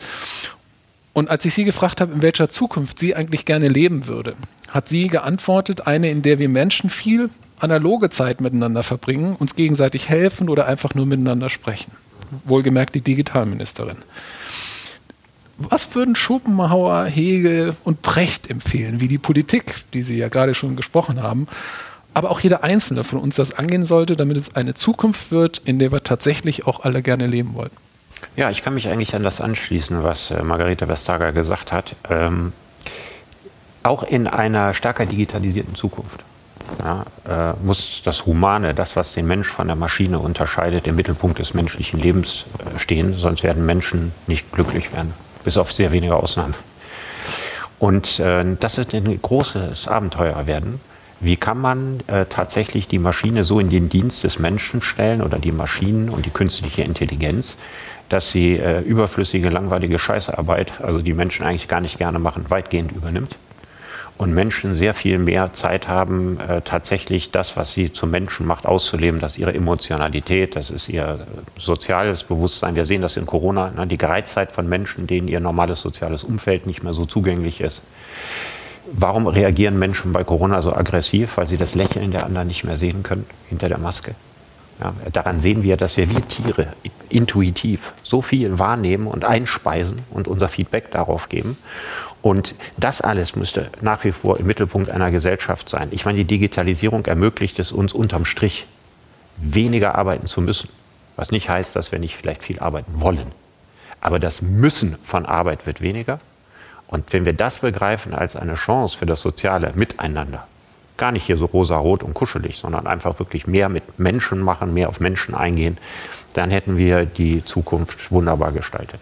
Und als ich sie gefragt habe, in welcher Zukunft sie eigentlich gerne leben würde, hat sie geantwortet, eine, in der wir Menschen viel analoge Zeit miteinander verbringen, uns gegenseitig helfen oder einfach nur miteinander sprechen. Wohlgemerkt die Digitalministerin. Was würden Schopenhauer, Hegel und Brecht empfehlen, wie die Politik, die Sie ja gerade schon gesprochen haben, aber auch jeder Einzelne von uns das angehen sollte, damit es eine Zukunft wird, in der wir tatsächlich auch alle gerne leben wollen. Ja, ich kann mich eigentlich an das anschließen, was äh, Margarete Vestager gesagt hat. Ähm, auch in einer stärker digitalisierten Zukunft ja, äh, muss das Humane, das, was den Mensch von der Maschine unterscheidet, im Mittelpunkt des menschlichen Lebens äh, stehen, sonst werden Menschen nicht glücklich werden, bis auf sehr wenige Ausnahmen. Und äh, das wird ein großes Abenteuer werden wie kann man äh, tatsächlich die Maschine so in den Dienst des Menschen stellen oder die Maschinen und die künstliche Intelligenz, dass sie äh, überflüssige, langweilige Scheißarbeit, also die Menschen eigentlich gar nicht gerne machen, weitgehend übernimmt und Menschen sehr viel mehr Zeit haben, äh, tatsächlich das, was sie zum Menschen macht, auszuleben. Das ist ihre Emotionalität, das ist ihr äh, soziales Bewusstsein. Wir sehen das in Corona, ne, die Gereiztheit von Menschen, denen ihr normales soziales Umfeld nicht mehr so zugänglich ist. Warum reagieren Menschen bei Corona so aggressiv? Weil sie das Lächeln der anderen nicht mehr sehen können hinter der Maske. Ja, daran sehen wir, dass wir wie Tiere intuitiv so viel wahrnehmen und einspeisen und unser Feedback darauf geben. Und das alles müsste nach wie vor im Mittelpunkt einer Gesellschaft sein. Ich meine, die Digitalisierung ermöglicht es uns unterm Strich, weniger arbeiten zu müssen. Was nicht heißt, dass wir nicht vielleicht viel arbeiten wollen. Aber das Müssen von Arbeit wird weniger. Und wenn wir das begreifen als eine Chance für das soziale Miteinander, gar nicht hier so rosa-rot und kuschelig, sondern einfach wirklich mehr mit Menschen machen, mehr auf Menschen eingehen, dann hätten wir die Zukunft wunderbar gestaltet.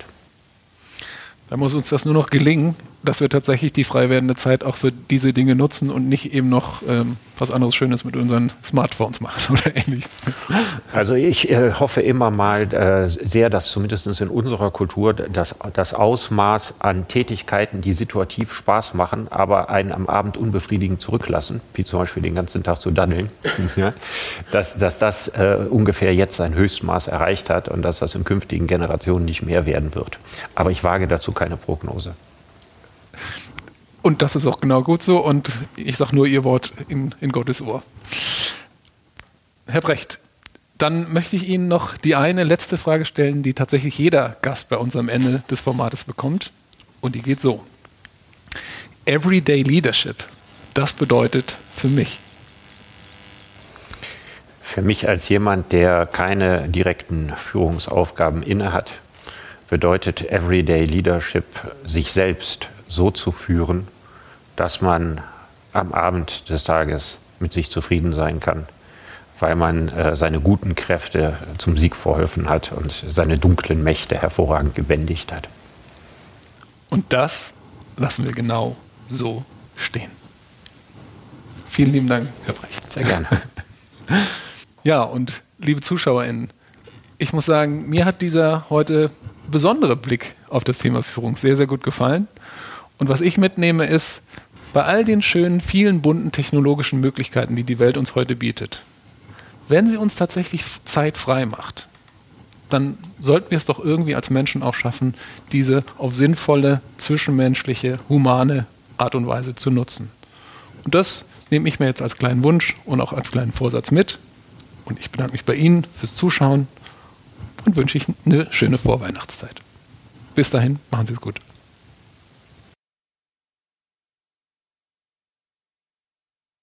Da muss uns das nur noch gelingen, dass wir tatsächlich die frei werdende Zeit auch für diese Dinge nutzen und nicht eben noch ähm, was anderes Schönes mit unseren Smartphones machen oder ähnliches. Also ich äh, hoffe immer mal äh, sehr, dass zumindest in unserer Kultur das, das Ausmaß an Tätigkeiten, die situativ Spaß machen, aber einen am Abend unbefriedigend zurücklassen, wie zum Beispiel den ganzen Tag zu daddeln, ja, dass, dass das äh, ungefähr jetzt sein Höchstmaß erreicht hat und dass das in künftigen Generationen nicht mehr werden wird. Aber ich wage dazu keine Prognose. Und das ist auch genau gut so. Und ich sage nur Ihr Wort in, in Gottes Ohr. Herr Brecht, dann möchte ich Ihnen noch die eine letzte Frage stellen, die tatsächlich jeder Gast bei uns am Ende des Formates bekommt. Und die geht so. Everyday Leadership, das bedeutet für mich. Für mich als jemand, der keine direkten Führungsaufgaben innehat, bedeutet Everyday Leadership, sich selbst so zu führen, dass man am Abend des Tages mit sich zufrieden sein kann, weil man äh, seine guten Kräfte zum Sieg verholfen hat und seine dunklen Mächte hervorragend gebändigt hat. Und das lassen wir genau so stehen. Vielen lieben Dank, Herr Brecht. Sehr gerne. ja, und liebe ZuschauerInnen, ich muss sagen, mir hat dieser heute besondere Blick auf das Thema Führung sehr, sehr gut gefallen. Und was ich mitnehme ist, bei all den schönen, vielen bunten technologischen Möglichkeiten, die die Welt uns heute bietet, wenn sie uns tatsächlich Zeit frei macht, dann sollten wir es doch irgendwie als Menschen auch schaffen, diese auf sinnvolle, zwischenmenschliche, humane Art und Weise zu nutzen. Und das nehme ich mir jetzt als kleinen Wunsch und auch als kleinen Vorsatz mit. Und ich bedanke mich bei Ihnen fürs Zuschauen und wünsche Ihnen eine schöne Vorweihnachtszeit. Bis dahin, machen Sie es gut.